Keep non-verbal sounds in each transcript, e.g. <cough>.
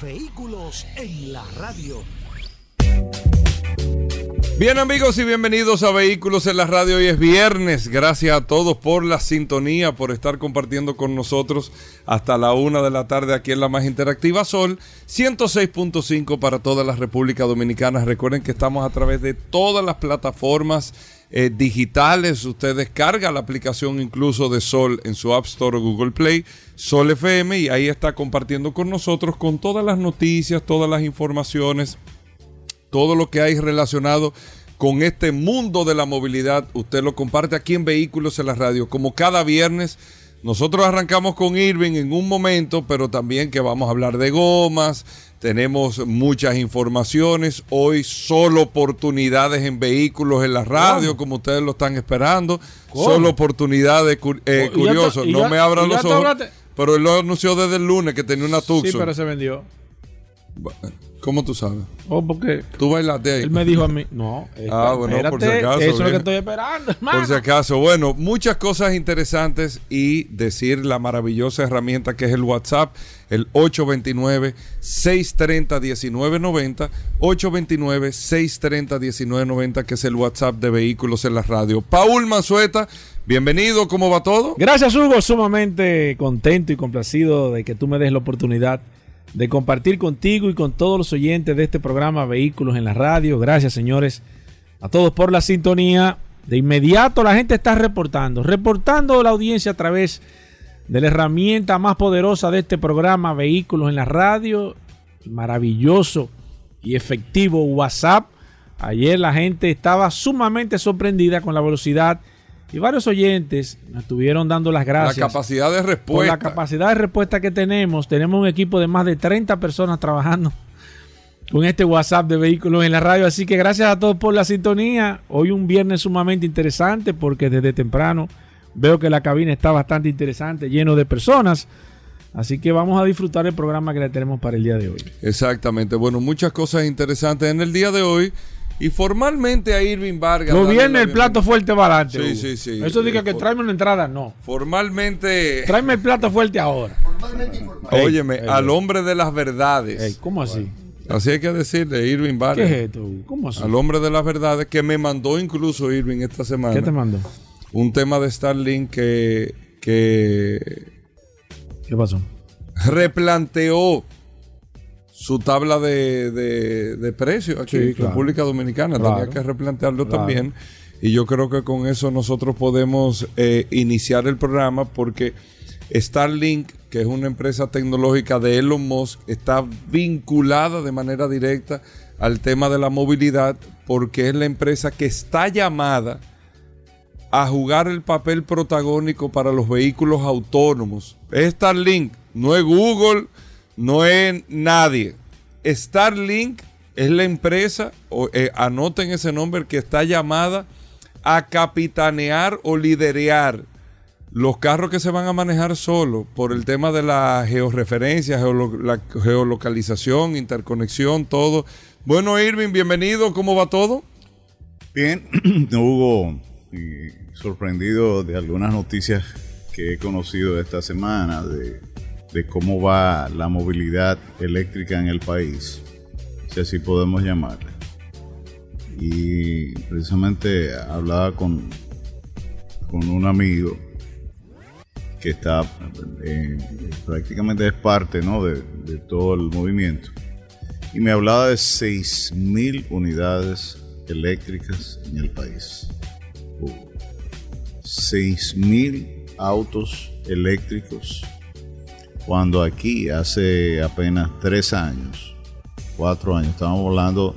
Vehículos en la radio. Bien amigos y bienvenidos a Vehículos en la Radio. Hoy es viernes. Gracias a todos por la sintonía, por estar compartiendo con nosotros hasta la una de la tarde aquí en la más interactiva Sol 106.5 para toda la República Dominicana. Recuerden que estamos a través de todas las plataformas eh, digitales. Usted descarga la aplicación incluso de Sol en su App Store o Google Play, Sol FM, y ahí está compartiendo con nosotros con todas las noticias, todas las informaciones todo lo que hay relacionado con este mundo de la movilidad. Usted lo comparte aquí en Vehículos en la Radio, como cada viernes. Nosotros arrancamos con Irving en un momento, pero también que vamos a hablar de gomas. Tenemos muchas informaciones. Hoy solo oportunidades en vehículos en la radio, como ustedes lo están esperando. Solo oportunidades eh, curiosas. No me abran los ojos. Pero él lo anunció desde el lunes que tenía una Tucson. Sí, pero se vendió. ¿Cómo tú sabes? Oh, porque tú bailaste ahí. Él me dijo a mí, no. ah, bueno, por si acaso. Eso es lo que estoy esperando, hermano. Por si acaso. Bueno, muchas cosas interesantes y decir la maravillosa herramienta que es el WhatsApp, el 829-630-1990, 829-630-1990, que es el WhatsApp de Vehículos en la Radio. Paul Manzueta, bienvenido, ¿cómo va todo? Gracias, Hugo, sumamente contento y complacido de que tú me des la oportunidad de compartir contigo y con todos los oyentes de este programa Vehículos en la Radio. Gracias, señores, a todos por la sintonía. De inmediato la gente está reportando, reportando la audiencia a través de la herramienta más poderosa de este programa Vehículos en la Radio, maravilloso y efectivo WhatsApp. Ayer la gente estaba sumamente sorprendida con la velocidad y varios oyentes nos estuvieron dando las gracias. La capacidad de respuesta. Por la capacidad de respuesta que tenemos. Tenemos un equipo de más de 30 personas trabajando <laughs> con este WhatsApp de vehículos en la radio. Así que gracias a todos por la sintonía. Hoy un viernes sumamente interesante porque desde temprano veo que la cabina está bastante interesante, lleno de personas. Así que vamos a disfrutar el programa que le tenemos para el día de hoy. Exactamente. Bueno, muchas cosas interesantes en el día de hoy. Y formalmente a Irving Vargas. No viene el plato fuerte para Sí, sí, sí. Eso diga que tráeme una entrada, no. Formalmente. Tráeme el plato fuerte ahora. Formalmente Óyeme, al hombre de las verdades. ¿Cómo así? Así hay que decirle, Irving Vargas. ¿Qué es esto? ¿Cómo así? Al hombre de las verdades que me mandó incluso Irving esta semana. ¿Qué te mandó? Un tema de Starlink que. que ¿Qué pasó? Replanteó su tabla de, de, precios aquí en República Dominicana. Tenía que replantearlo también. Y yo creo que con eso nosotros podemos eh, iniciar el programa porque Starlink, que es una empresa tecnológica de Elon Musk, está vinculada de manera directa al tema de la movilidad porque es la empresa que está llamada a jugar el papel protagónico para los vehículos autónomos. Starlink, no es Google no es nadie. Starlink es la empresa, eh, anoten ese nombre, que está llamada a capitanear o liderear los carros que se van a manejar solo por el tema de la georreferencia, la geolocalización, interconexión, todo. Bueno, Irving, bienvenido, ¿cómo va todo? Bien, <clears throat> Hugo, sorprendido de algunas noticias que he conocido esta semana de de cómo va la movilidad eléctrica en el país, si así podemos llamarle. Y precisamente hablaba con, con un amigo que está eh, prácticamente es parte ¿no? de, de, todo el movimiento. Y me hablaba de 6.000 unidades eléctricas en el país. 6.000 autos eléctricos cuando aquí hace apenas tres años, cuatro años, estábamos hablando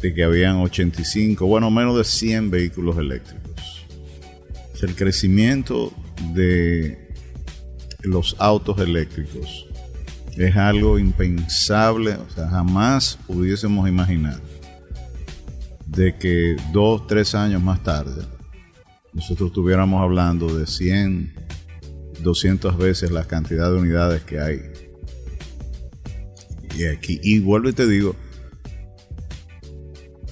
de que habían 85, bueno, menos de 100 vehículos eléctricos. el crecimiento de los autos eléctricos es algo impensable, o sea, jamás pudiésemos imaginar de que dos, tres años más tarde nosotros estuviéramos hablando de 100, 200 veces la cantidad de unidades que hay. Y aquí, y vuelvo y te digo,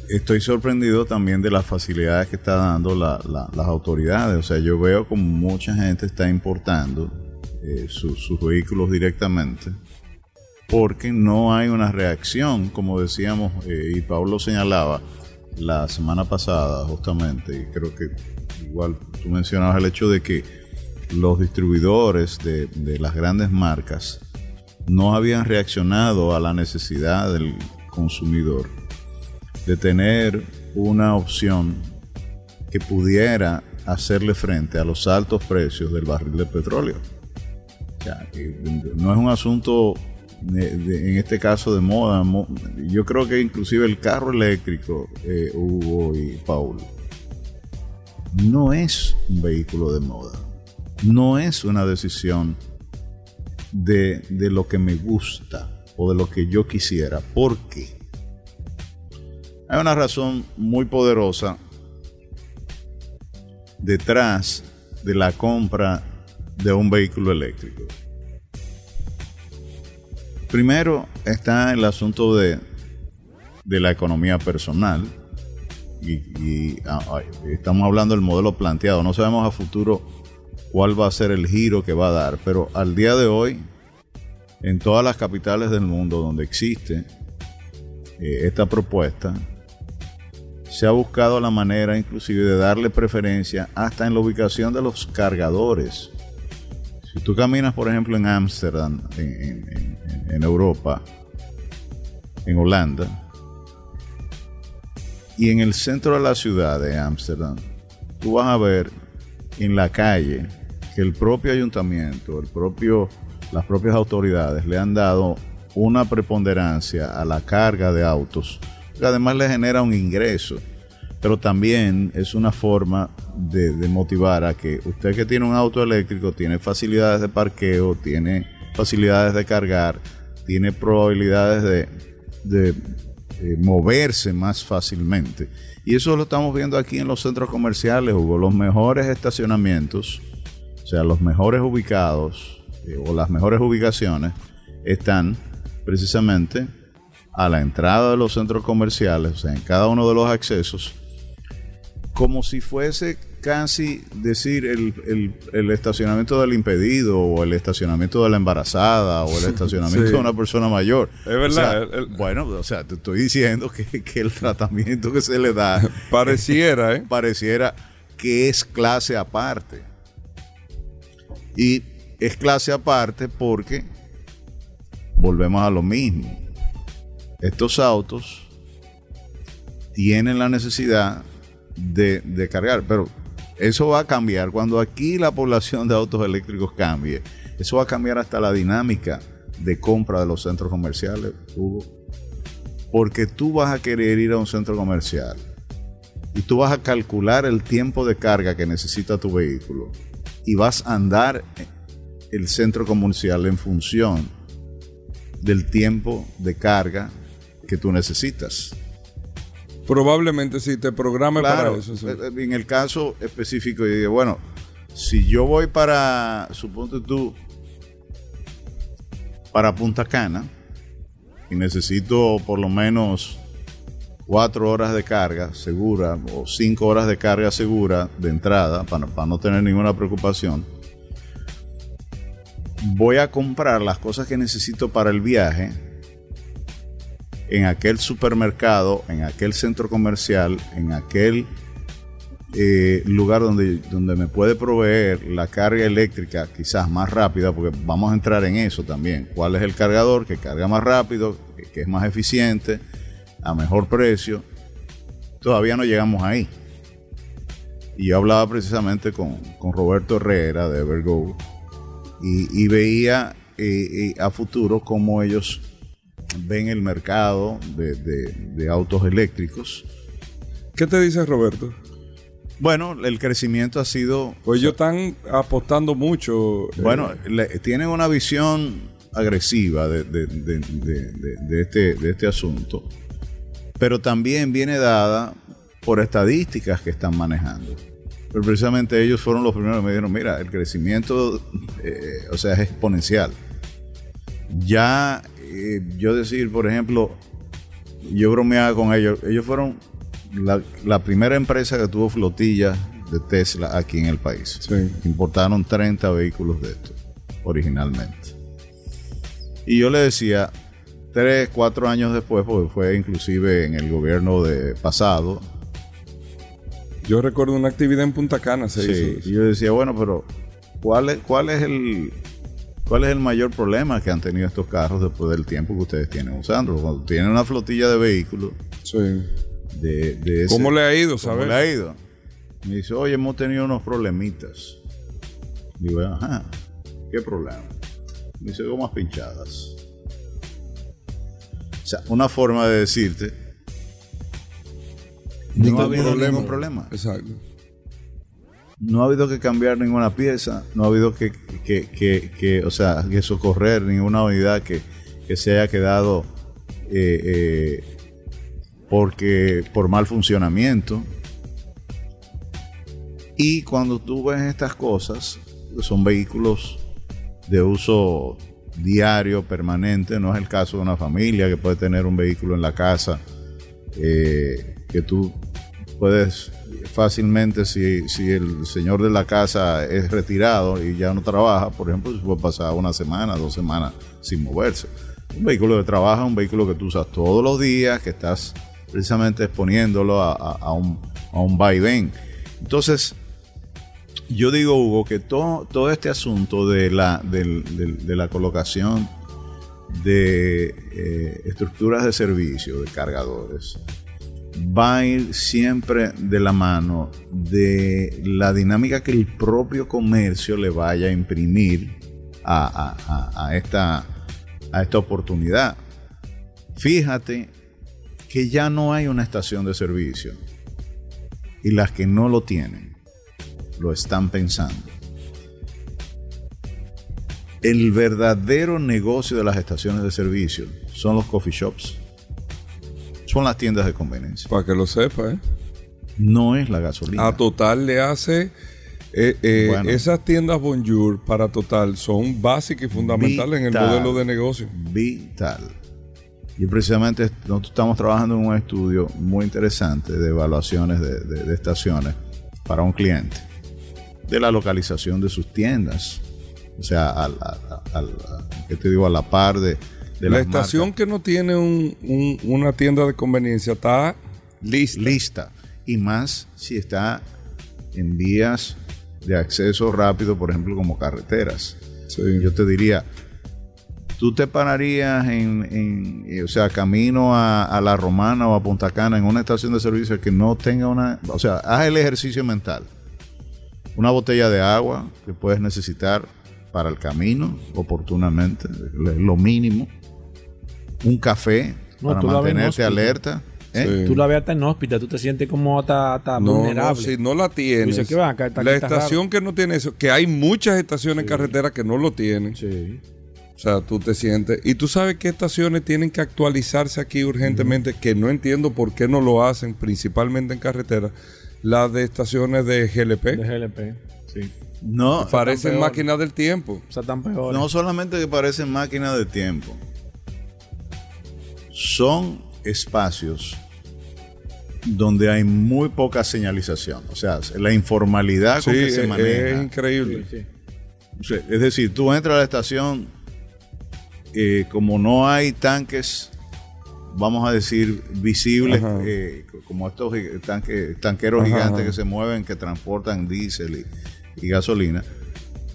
estoy sorprendido también de las facilidades que está dando la- la- las autoridades. O sea, yo veo como mucha gente está importando eh, su- sus vehículos directamente porque no hay una reacción, como decíamos, eh, y Pablo señalaba la semana pasada justamente, y creo que igual tú mencionabas el hecho de que los distribuidores de, las grandes marcas no habían reaccionado a la necesidad del consumidor de tener una opción que pudiera hacerle frente a los altos precios del barril de petróleo. No es un asunto, en este caso, de moda. mo- Yo creo que inclusive el carro eléctrico, eh, Hugo y Paul, no es un vehículo de moda. No es una decisión de, de lo que me gusta o de lo que yo quisiera. ¿Por qué? Hay una razón muy poderosa detrás de la compra de un vehículo eléctrico. Primero está el asunto de, de la economía personal. Y, ah, estamos hablando del modelo planteado. No sabemos a futuro cuál va a ser el giro que va a dar. Pero al día de hoy, en todas las capitales del mundo donde existe eh, esta propuesta, se ha buscado la manera inclusive de darle preferencia hasta en la ubicación de los cargadores. Si tú caminas, por ejemplo, en Ámsterdam, en, en- Europa, en Holanda, y en el centro de la ciudad de Ámsterdam, tú vas a ver en la calle que el propio ayuntamiento, el propio, las propias autoridades le han dado una preponderancia a la carga de autos, que además le genera un ingreso, pero también es una forma de, motivar a que usted que tiene un auto eléctrico tiene facilidades de parqueo, tiene facilidades de cargar, tiene probabilidades de, de, eh, moverse más fácilmente. Y eso lo estamos viendo aquí en los centros comerciales, Hugo. Los mejores estacionamientos, sea, los mejores ubicados eh, o las mejores ubicaciones están precisamente a la entrada de los centros comerciales, o sea, en cada uno de los accesos, como si fuese casi decir el, el- el estacionamiento del impedido o el estacionamiento de la embarazada o el <laughs> estacionamiento Sí. de una persona mayor. Es verdad, O sea, el- el- bueno, o sea, te estoy diciendo que, que el tratamiento que se le da <laughs> Pareciera, ¿eh? pareciera que es clase aparte. Y es clase aparte porque volvemos a lo mismo. Estos autos tienen la necesidad de, cargar, pero eso va a cambiar cuando aquí la población de autos eléctricos cambie. Eso va a cambiar hasta la dinámica de compra de los centros comerciales, Hugo. Porque tú vas a querer ir a un centro comercial y tú vas a calcular el tiempo de carga que necesita tu vehículo y vas a andar el centro comercial en función del tiempo de carga que tú necesitas. Probablemente sí te programe Claro, para eso. sí. eh, eh, en el caso específico, yo digo, bueno, si yo voy para, suponte tú, para Punta Cana y necesito por lo menos cuatro horas de carga segura o cinco horas de carga segura de entrada para, para no tener ninguna preocupación, voy a comprar las cosas que necesito para el viaje en aquel supermercado, en aquel centro comercial, en aquel eh, lugar donde, donde me puede proveer la carga eléctrica quizás más rápida, porque vamos a entrar en eso también. ¿Cuál es el cargador que carga más rápido, que, que es más eficiente, a mejor precio? Todavía no llegamos ahí. Y yo hablaba precisamente con, con Roberto Herrera de Evergo y, y veía eh, eh, a futuro cómo ellos ven el mercado de, de- de autos eléctricos. ¿Qué te dice Roberto? Bueno, el crecimiento ha sido, Pues ellos están apostando mucho. eh, bueno, le- tienen una visión agresiva de- de- de este, de este asunto, pero también viene dada por estadísticas que están manejando. Pero precisamente ellos fueron los primeros que me dijeron, mira, el crecimiento, eh, o sea, es exponencial. Ya eh, yo decir, por ejemplo, yo bromeaba con ellos, ellos fueron la, la primera empresa que tuvo flotillas de Tesla aquí en el país. Sí. Importaron 30 vehículos de estos originalmente. Y yo le decía, tres, cuatro años después, porque fue inclusive en el gobierno de pasado, Yo recuerdo una actividad en Punta Cana, se Sí, hizo y yo decía, bueno, pero ¿cuál es, cuál es el cuál es el mayor problema que han tenido estos carros después del tiempo que ustedes tienen usando? Cuando tienen una flotilla de vehículos Sí. de, de ese- ¿Cómo le ha ido, ¿Cómo sabes? le ha ido? Me dice, oye, hemos tenido unos problemitas. Digo, ajá, ¿qué problema? Me dice, gomas pinchadas. Sea, una forma de decirte, no ha habido ningún problema. Exacto. no ha habido que cambiar ninguna pieza, no ha habido que, que, que- que, o sea, que socorrer ninguna unidad que, que se haya quedado eh, eh, porque por mal funcionamiento. Y cuando tú ves estas cosas, son vehículos de uso diario, permanente, no es el caso de una familia que puede tener un vehículo en la casa eh, que tú puedes fácilmente, si, si el señor de la casa es retirado y ya no trabaja, por ejemplo, puede pasar una semana, dos semanas sin moverse. Un vehículo de trabajo es un vehículo que tú usas todos los días, que estás precisamente exponiéndolo a, a- un, a un. Entonces, yo digo, Hugo, que todo, este asunto de la, de la colocación de eh, estructuras de servicio, de cargadores, va a ir siempre de la mano de la dinámica que el propio comercio le vaya a imprimir a- a esta, a esta oportunidad. Fíjate que ya no hay una estación de servicio y las que no lo tienen lo están pensando. El verdadero negocio de las estaciones de servicio son los coffee shops. Son las tiendas de conveniencia. Para que lo sepa, ¿eh? No es la gasolina. A Total le hace. eh, eh, Bueno. Esas tiendas Bonjour para Total son básicas y fundamentales en el modelo de negocio. Vital. Y precisamente nosotros estamos trabajando en un estudio muy interesante de evaluaciones de, de- de estaciones para un cliente. De la localización de sus tiendas. O sea, al, al- al- a- ¿qué te digo? A la par de, de la estación marcas. que no tiene un- un- una tienda de conveniencia está lista. lista. Y más si está en vías de acceso rápido, por ejemplo, como carreteras. Sí. Yo te diría, tú te pararías en, en- eh, o sea, camino a, a La Romana o a Punta Cana en una estación de servicio que no tenga una, o sea, haz el ejercicio mental. Una botella de agua que puedes necesitar para el camino oportunamente, lo mínimo. Un café No, para mantenerte hospital. alerta. ¿eh? Sí. Tú la ves hasta en hóspita, tú te sientes como hasta, hasta No, no, vulnerable. si no la tienes. Dice, ¿qué va? Acá está- la estación que no tiene eso, que hay muchas estaciones en carretera que no lo tienen. Sí. O sea, tú te sientes. Y tú sabes qué estaciones tienen que actualizarse aquí urgentemente, que no entiendo por qué no lo hacen, principalmente en carretera. Las de estaciones de GLP. De GLP. Sí. No, Parecen máquinas del tiempo. O sea, tan peor. No solamente que parecen máquinas de tiempo, son espacios donde hay muy poca señalización. O sea, la informalidad con Sí, que se es, maneja. es increíble. Sí. O sea, Es decir, tú entras a la estación, eh, como no hay tanques, vamos a decir, visibles, eh, como estos tanque- tanqueros Ajá, gigantes ajá. que se mueven, que transportan diésel y, y gasolina,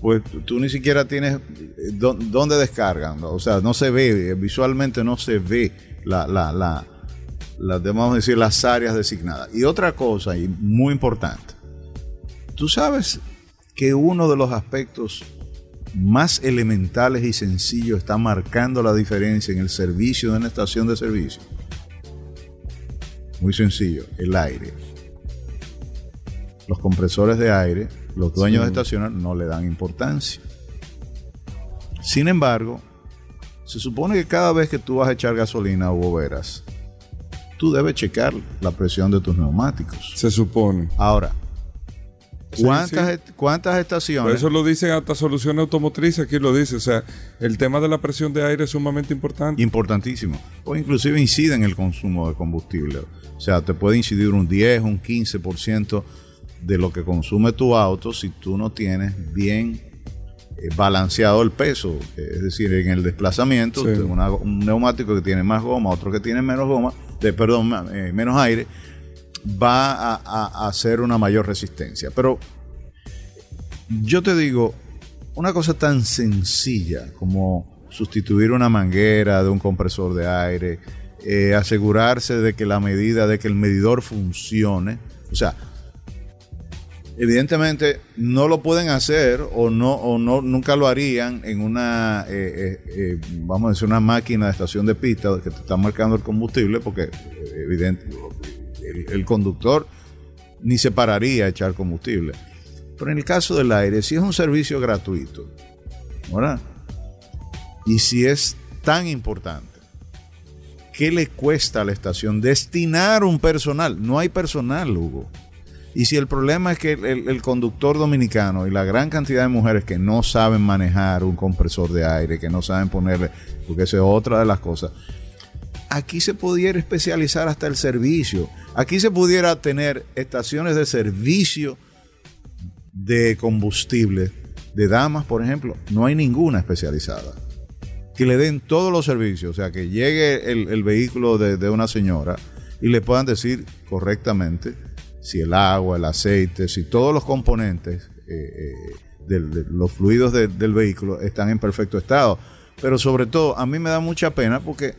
pues tú, ni siquiera tienes eh, dó- dónde descargan. O sea, no se ve, eh, visualmente no se ve la, la, la, la- vamos a decir, las áreas designadas. Y otra cosa, y muy importante, tú sabes que uno de los aspectos más elementales y sencillos está marcando la diferencia en el servicio de una estación de servicio. Muy sencillo, el aire. Los compresores de aire, los dueños de estaciones no le dan importancia. Sin embargo, Se supone que cada vez que tú vas a echar gasolina o boberas, tú debes checar la presión de tus neumáticos. Se supone. Ahora, ¿cuántas, sí. cuántas Por estaciones? eso lo dicen hasta soluciones automotrices, aquí lo dice. O sea, el tema de la presión de aire es sumamente importante. Importantísimo. O inclusive incide en el consumo de combustible. O sea, te puede incidir un 10, un 15% de lo que consume tu auto si tú no tienes bien eh, balanceado el peso. Es decir, en el desplazamiento, Sí. una- un neumático que tiene más goma, otro que tiene menos goma, de, perdón, eh, menos aire, va a, a- a hacer una mayor resistencia. Pero yo te digo, una cosa tan sencilla como sustituir una manguera de un compresor de aire, eh, asegurarse de que la medida, de que el medidor funcione. O sea, evidentemente no lo pueden hacer o no, o no nunca lo harían en una, eh, eh, eh, vamos a decir, una máquina de estación de pista que te está marcando el combustible, porque evidente, el, el conductor ni se pararía a echar combustible. Pero en el caso del aire, si es un servicio gratuito, ¿verdad? Y si es tan importante, ¿qué le cuesta a la estación destinar un personal? No hay personal, Hugo. Y si el problema es que el, conductor dominicano y la gran cantidad de mujeres que no saben manejar un compresor de aire, que no saben ponerle, porque esa es otra de las cosas, aquí se pudiera especializar hasta el servicio. Aquí se pudiera tener estaciones de servicio de combustible de damas, por ejemplo. No hay ninguna especializada. Que le den todos los servicios. O sea, que llegue el, vehículo de, una señora y le puedan decir correctamente si el agua, el aceite, si todos los componentes eh, eh, de los fluidos de- del vehículo están en perfecto estado. Pero sobre todo, a mí me da mucha pena porque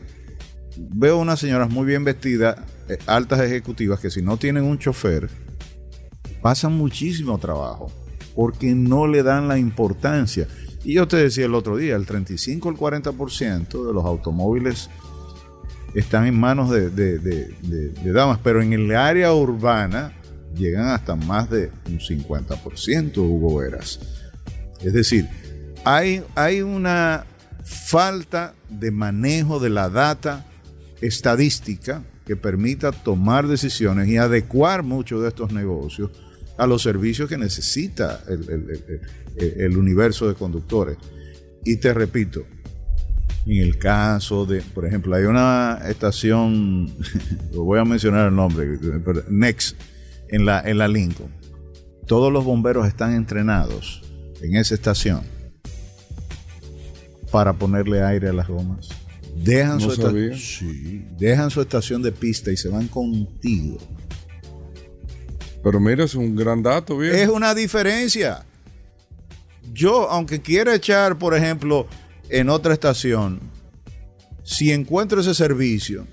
veo unas señoras muy bien vestidas, eh, altas ejecutivas, que si no tienen un chofer, pasan muchísimo trabajo porque no le dan la importancia. Y yo te decía el otro día, el 35 al 40% de los automóviles están en manos de, de- de- damas, pero en el área urbana llegan hasta más de un 50%, Hugo Veras. Es decir, hay, hay una falta de manejo de la data estadística que permita tomar decisiones y adecuar muchos de estos negocios a los servicios que necesita el, el- el- el- el universo de conductores. Y te repito, en el caso de, por ejemplo, hay una estación, <laughs> lo voy a mencionar el nombre, Next, en la, en la Lincoln. Todos los bomberos están entrenados en esa estación para ponerle aire a las gomas. Dejan, No su, esta- sabía. Sí, dejan su estación de pista y se van contigo. Pero mira, es un gran dato, bien. Es una diferencia. Yo, aunque quiera echar, por ejemplo, en otra estación, si encuentro ese servicio,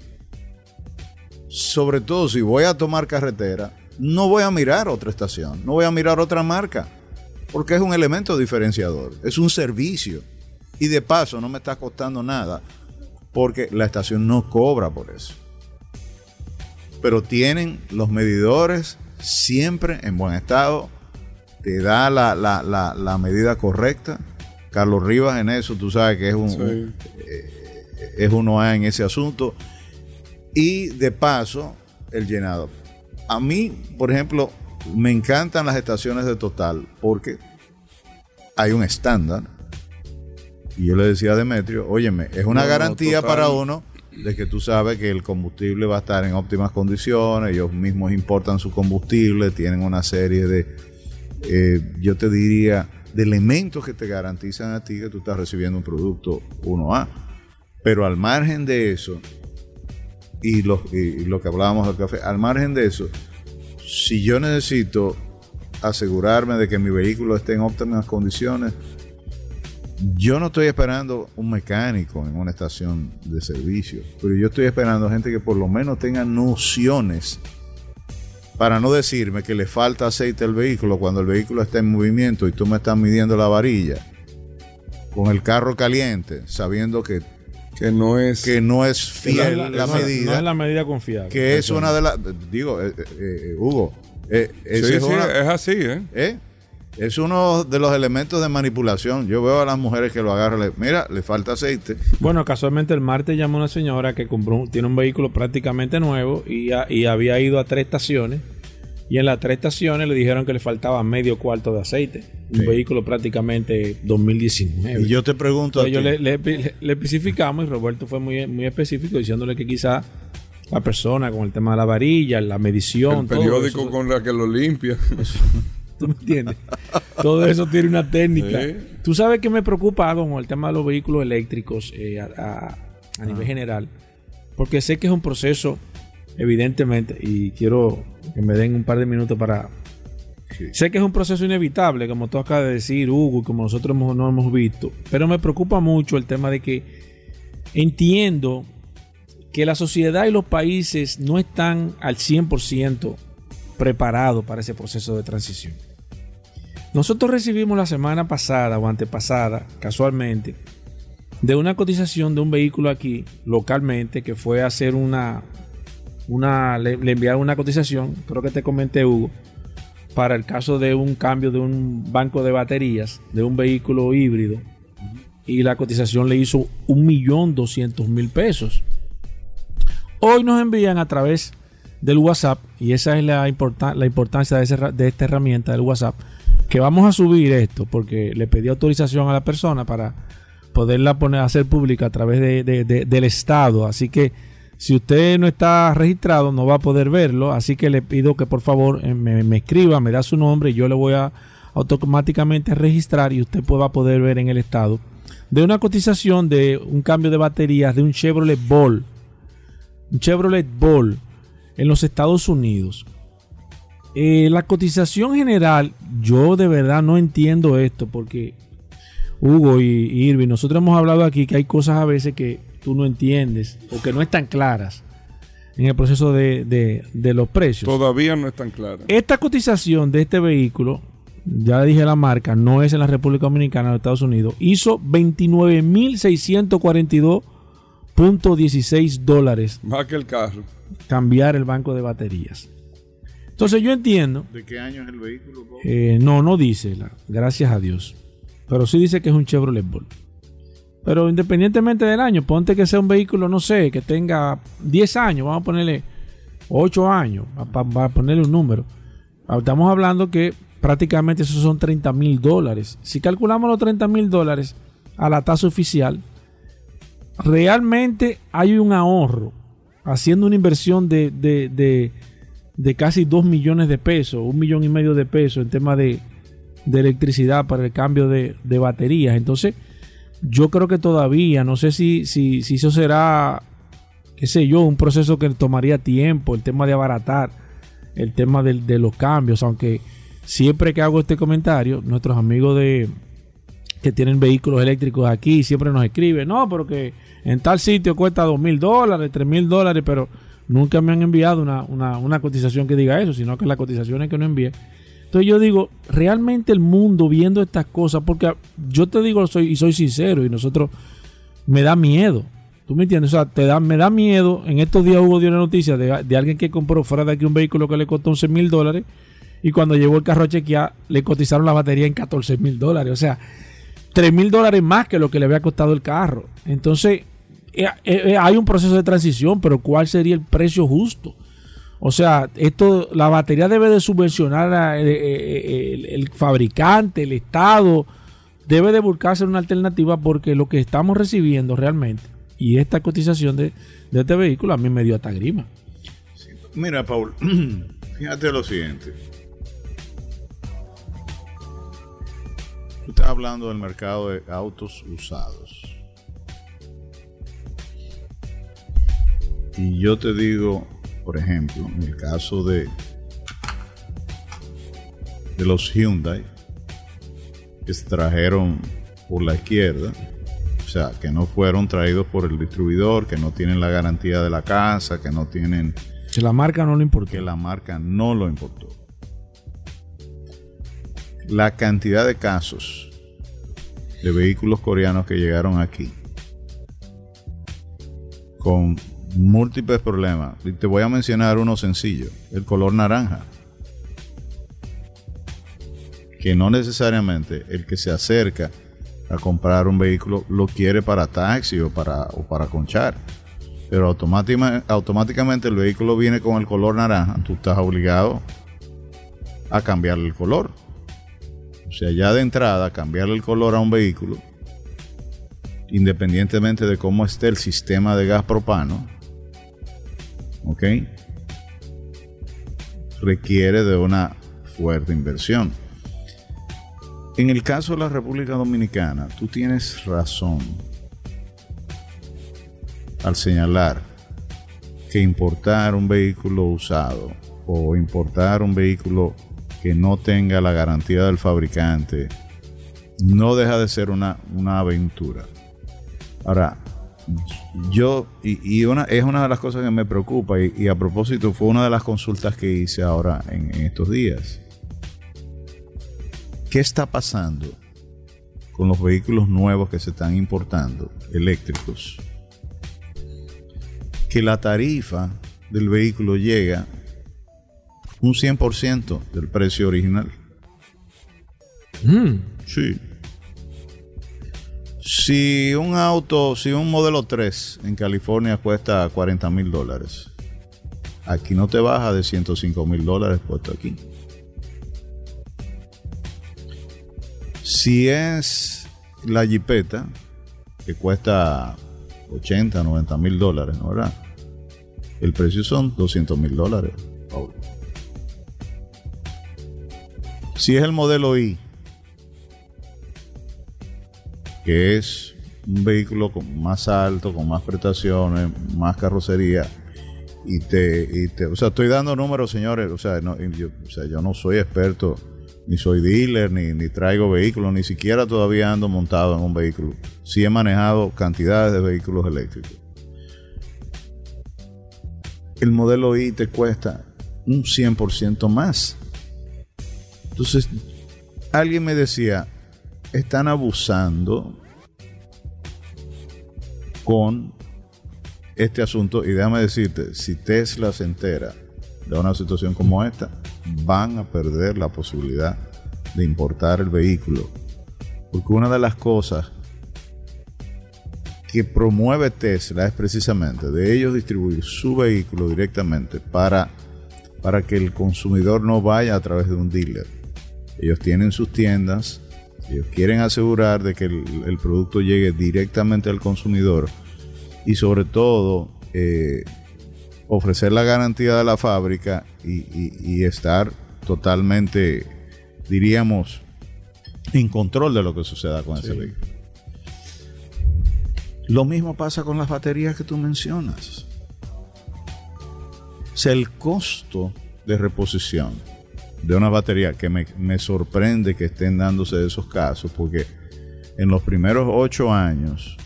sobre todo si voy a tomar carretera, no voy a mirar otra estación, no voy a mirar otra marca, porque es un elemento diferenciador, es un servicio. Y de paso no me está costando nada, porque la estación no cobra por eso. Pero tienen los medidores siempre en buen estado, te da la, la- la- la medida correcta. Carlos Rivas en eso, tú sabes que es un, Sí. un- es uno A en ese asunto. Y de paso, el llenado. A mí, por ejemplo, me encantan las estaciones de Total porque hay un estándar. Y yo le decía a Demetrio, óyeme, es una no, garantía Total. para uno de que tú sabes que el combustible va a estar en óptimas condiciones, ellos mismos importan su combustible, tienen una serie de, eh, yo te diría, de elementos que te garantizan a ti que tú estás recibiendo un producto 1A. Pero al margen de eso, y lo, y lo que hablábamos del café, al margen de eso, si yo necesito asegurarme de que mi vehículo esté en óptimas condiciones, yo no estoy esperando un mecánico en una estación de servicio, pero yo estoy esperando gente que por lo menos tenga nociones para no decirme que le falta aceite al vehículo cuando el vehículo está en movimiento y tú me estás midiendo la varilla con el carro caliente, sabiendo que, que no es. que no es fiel la, medida, No es la medida confiable. que es una de las, digo, eh, eh, eh, Hugo, eh, Sí, es sí, una- es así, ¿eh? ¿eh? Es uno de los elementos de manipulación. Yo veo a las mujeres que lo agarran, le- mira, le falta aceite. Bueno, casualmente el martes llamó una señora que compró, un- tiene un vehículo prácticamente nuevo y, y había ido a tres estaciones. Y en las tres estaciones le dijeron que le faltaba medio cuarto de aceite. Un Sí. vehículo prácticamente 2019. Y yo te pregunto a yo le, le- le- le especificamos y Roberto fue muy, muy específico diciéndole que quizá la persona con el tema de la varilla, la medición, El todo periódico eso- con la que lo limpia. ¿Tú me entiendes? Todo eso tiene una técnica. Tú sabes que me preocupa con el tema de los vehículos eléctricos eh, a, a- a nivel general, porque sé que es un proceso, evidentemente, y quiero que me den un par de minutos para... Sí. Sé que es un proceso inevitable, como tú acabas de decir, Hugo, y como nosotros hemos- no hemos visto, pero me preocupa mucho el tema de que entiendo que la sociedad y los países no están al 100% preparados para ese proceso de transición. Nosotros recibimos la semana pasada o antepasada, casualmente, de una cotización de un vehículo aquí localmente que fue a hacer una, una le, le enviaron una cotización, creo que te comenté Hugo, para el caso de un cambio de un banco de baterías de un vehículo híbrido y la cotización le hizo un millón doscientos mil pesos. Hoy nos envían a través del WhatsApp, y esa es la, importa- la importancia de, ese de esta herramienta del WhatsApp, que vamos a subir esto porque le pedí autorización a la persona para poderla poner a hacer pública a través de- de- de- del Estado. Así que si usted no está registrado, no va a poder verlo. Así que le pido que por favor eh, me, me escriba, me da su nombre y yo le voy a automáticamente registrar y usted pueda poder ver en el Estado de una cotización de un cambio de baterías de un Chevrolet Ball. Un Chevrolet Ball en los Estados Unidos. Eh, la cotización general, yo de verdad no entiendo esto porque Hugo y, y Irving, nosotros hemos hablado aquí que hay cosas a veces que tú no entiendes o que no están claras en el proceso de, de- de los precios. Todavía no es tan clara. Esta cotización de este vehículo, ya le dije la marca, no es en la República Dominicana de Estados Unidos, hizo 29.642.16 dólares Más que el carro. cambiar el banco de baterías. Entonces yo entiendo, ¿de qué año es el vehículo? Eh, no, no dice, la, gracias a Dios, pero sí dice que es un Chevrolet Bolt. Pero independientemente del año, ponte que sea un vehículo, no sé, que tenga 10 años, vamos a ponerle 8 años, para ponerle un número. Estamos hablando que prácticamente esos son 30 mil dólares. Si calculamos los 30 mil dólares a la tasa oficial, realmente hay un ahorro haciendo una inversión de, de, de- casi 2 millones de pesos, un millón y medio de pesos en tema de, electricidad para el cambio de, baterías. Entonces, yo creo que todavía, no sé si, si, si eso será, qué sé yo, un proceso que tomaría tiempo, el tema de abaratar, el tema de, los cambios, aunque siempre que hago este comentario, nuestros amigos de que tienen vehículos eléctricos aquí siempre nos escriben, no, porque en tal sitio cuesta dos mil dólares, tres mil dólares, pero nunca me han enviado una, una, una cotización que diga eso, sino que las cotizaciones que no envíe. Entonces yo digo, realmente el mundo viendo estas cosas, porque yo te digo soy, y soy sincero, y nosotros me da miedo. ¿Tú me entiendes? O sea, te da, me da miedo. En estos días hubo dio una noticia de, de alguien que compró fuera de aquí un vehículo que le costó 11 mil dólares y cuando llegó el carro a chequear le cotizaron la batería en 14 mil dólares. O sea, 3 mil dólares más que lo que le había costado el carro. Entonces, eh, eh, eh, hay un proceso de transición, pero ¿cuál sería el precio justo? O sea, esto, la batería debe de subvencionar a- el, fabricante, el Estado, debe de buscarse una alternativa porque lo que estamos recibiendo realmente y esta cotización de este vehículo a mí me dio hasta grima. Mira, Paul, <clears throat> fíjate lo siguiente. Estás hablando del mercado de autos usados. Y yo te digo, por ejemplo, en el caso de, de los Hyundai, que se trajeron por la izquierda, o sea, que no fueron traídos por el distribuidor, que no tienen la garantía de la casa, que no tienen Si la marca no le importa. que la marca no lo importó. La cantidad de casos de vehículos coreanos que llegaron aquí con múltiples problemas. Y te voy a mencionar uno sencillo, el color naranja. que no necesariamente el que se acerca a comprar un vehículo lo quiere para taxi o para, o para conchar. Pero automáticamente, automáticamente el vehículo viene con el color naranja, tú estás obligado a cambiarle el color. O sea, ya de entrada, cambiarle el color a un vehículo, independientemente de cómo esté el sistema de gas propano, ¿ok? Requiere de una fuerte inversión. En el caso de la República Dominicana, tú tienes razón al señalar que importar un vehículo usado o importar un vehículo que no tenga la garantía del fabricante no deja de ser una, una aventura. Ahora, yo, y, una, es una de las cosas que me preocupa, y, a propósito, fue una de las consultas que hice ahora en, en estos días. ¿Qué está pasando con los vehículos nuevos que se están importando, eléctricos? Que la tarifa del vehículo llega un 100% del precio original. Mm. Sí. Si un auto, si un modelo 3 en California cuesta 40 mil dólares, aquí no te baja de 105 mil dólares puesto aquí. Si es la Jeepeta, que cuesta 80, 90 mil dólares, ¿no verdad? El precio son 200 mil dólares. Si es el modelo I, que es un vehículo con más alto, con más prestaciones, más carrocería, y te, y te o sea, estoy dando números, señores, o sea, no, yo, o sea, yo no soy experto ni soy dealer, ni, traigo vehículos, ni siquiera todavía ando montado en un vehículo. Sí he manejado cantidades de vehículos eléctricos. El modelo I te cuesta un 100% más. Entonces, alguien me decía, están abusando con este asunto y déjame decirte, si Tesla se entera de una situación como esta, van a perder la posibilidad de importar el vehículo. Porque una de las cosas que promueve Tesla es precisamente de ellos distribuir su vehículo directamente para, para que el consumidor no vaya a través de un dealer. Ellos tienen sus tiendas, ellos quieren asegurar de que el, producto llegue directamente al consumidor y sobre todo eh, ofrecer la garantía de la fábrica y, estar totalmente, diríamos, en control de lo que suceda con ese vehículo. Lo mismo pasa con las baterías que tú mencionas. O sea, el costo de reposición de una batería que me, me sorprende que estén dándose esos casos, porque en los primeros ocho años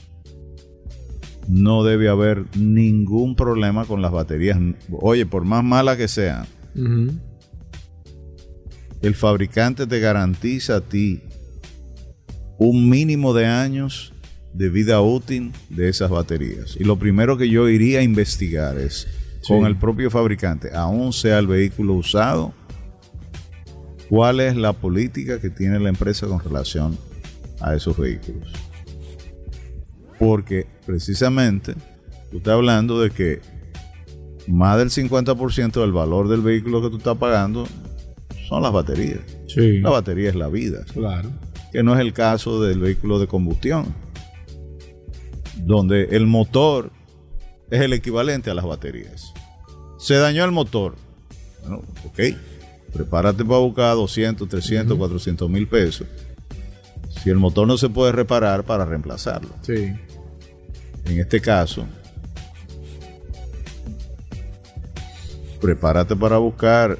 no debe haber ningún problema con las baterías. Oye, por más malas que sean, el fabricante te garantiza a ti un mínimo de años de vida útil de esas baterías. Y lo primero que yo iría a investigar es con el propio fabricante, aún sea el vehículo usado, cuál es la política que tiene la empresa con relación a esos vehículos. Porque precisamente tú estás hablando de que más del 50% del valor del vehículo que tú estás pagando son las baterías. La batería es la vida. Claro. Que no es el caso del vehículo de combustión, donde el motor es el equivalente a las baterías. Se dañó el motor. Bueno, ok. Prepárate para buscar 200, 300, 400 mil pesos. Si el motor no se puede reparar, para reemplazarlo. Sí en este caso, prepárate para buscar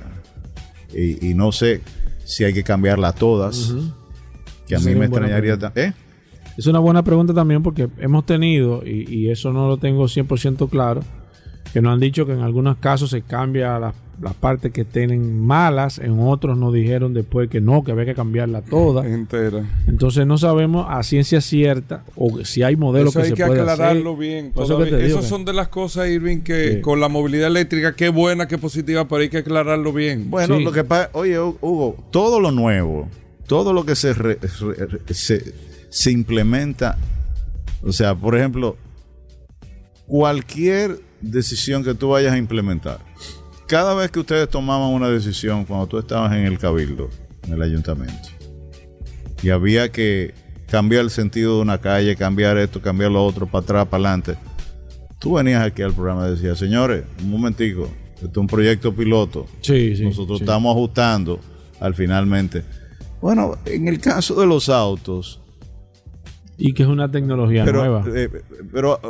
y, no sé si hay que cambiarla todas, que a mí me extrañaría. ¿Eh? Es una buena pregunta también porque hemos tenido, y, y eso no lo tengo 100% claro, que nos han dicho que en algunos casos se cambia las las partes que tienen malas, en otros nos dijeron después que no, que había que cambiarla toda. Entera. Entonces no sabemos a ciencia cierta o si hay modelos que se hacer. Que aclararlo bien. Esas son de las cosas, Irving, que con la movilidad eléctrica, qué buena, qué positiva, pero hay que aclararlo bien. Bueno, lo que pasa, oye, Hugo, todo lo nuevo todo lo que se, re- re- se, se implementa, o sea, por ejemplo, cualquier decisión que tú vayas a implementar, cada vez que ustedes tomaban una decisión cuando tú estabas en el cabildo, en el ayuntamiento, y había que cambiar el sentido de una calle, cambiar esto, cambiar lo otro, para atrás, para adelante, tú venías aquí al programa y decías, señores, un momentico, esto es un proyecto piloto, Sí, sí. nosotros sí. estamos ajustando al finalmente. Bueno, en el caso de los autos, Y que es una tecnología pero, nueva. eh, pero uh,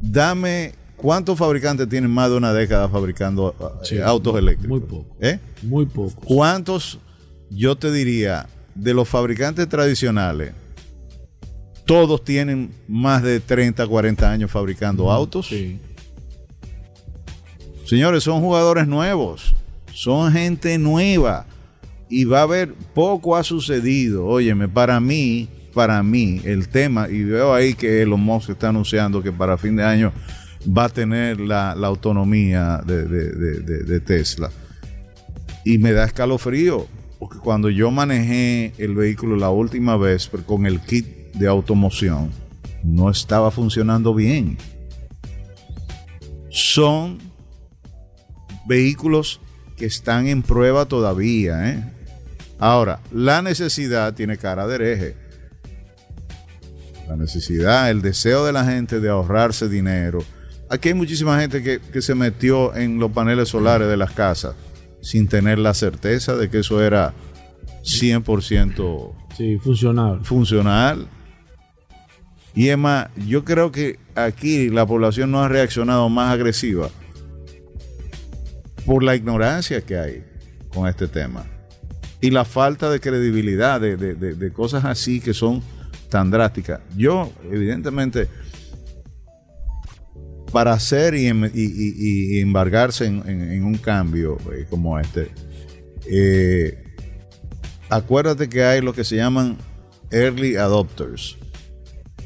dame cuántos fabricantes tienen más de una década fabricando Sí, eh, autos eléctricos. muy poco. ¿Eh? Muy pocos. ¿Cuántos, yo te diría, de los fabricantes tradicionales, todos tienen más de 30, 40 años fabricando autos? Sí. Señores, son jugadores nuevos, son gente nueva y va a haber, poco ha sucedido. Óyeme, para mí, para mí, el tema, y veo ahí que Elon Musk está anunciando que para fin de año va a tener la, autonomía de, Tesla. Y me da escalofrío, porque cuando yo manejé el vehículo la última vez con el kit de automoción, no estaba funcionando bien. Son vehículos que están en prueba todavía. ¿eh? Ahora, la necesidad tiene cara de hereje. La necesidad, el deseo de la gente de ahorrarse dinero. Aquí hay muchísima gente que, que se metió en los paneles solares de las casas sin tener la certeza de que eso era 100% Sí, funcionable. funcional. Y es más, yo creo que aquí la población no ha reaccionado más agresiva por la ignorancia que hay con este tema y la falta de credibilidad de, de- de- de cosas así que son tan drásticas. Yo, evidentemente, para hacer y, em- embargarse en, un cambio eh, como este, eh, acuérdate que hay lo que se llaman early adopters,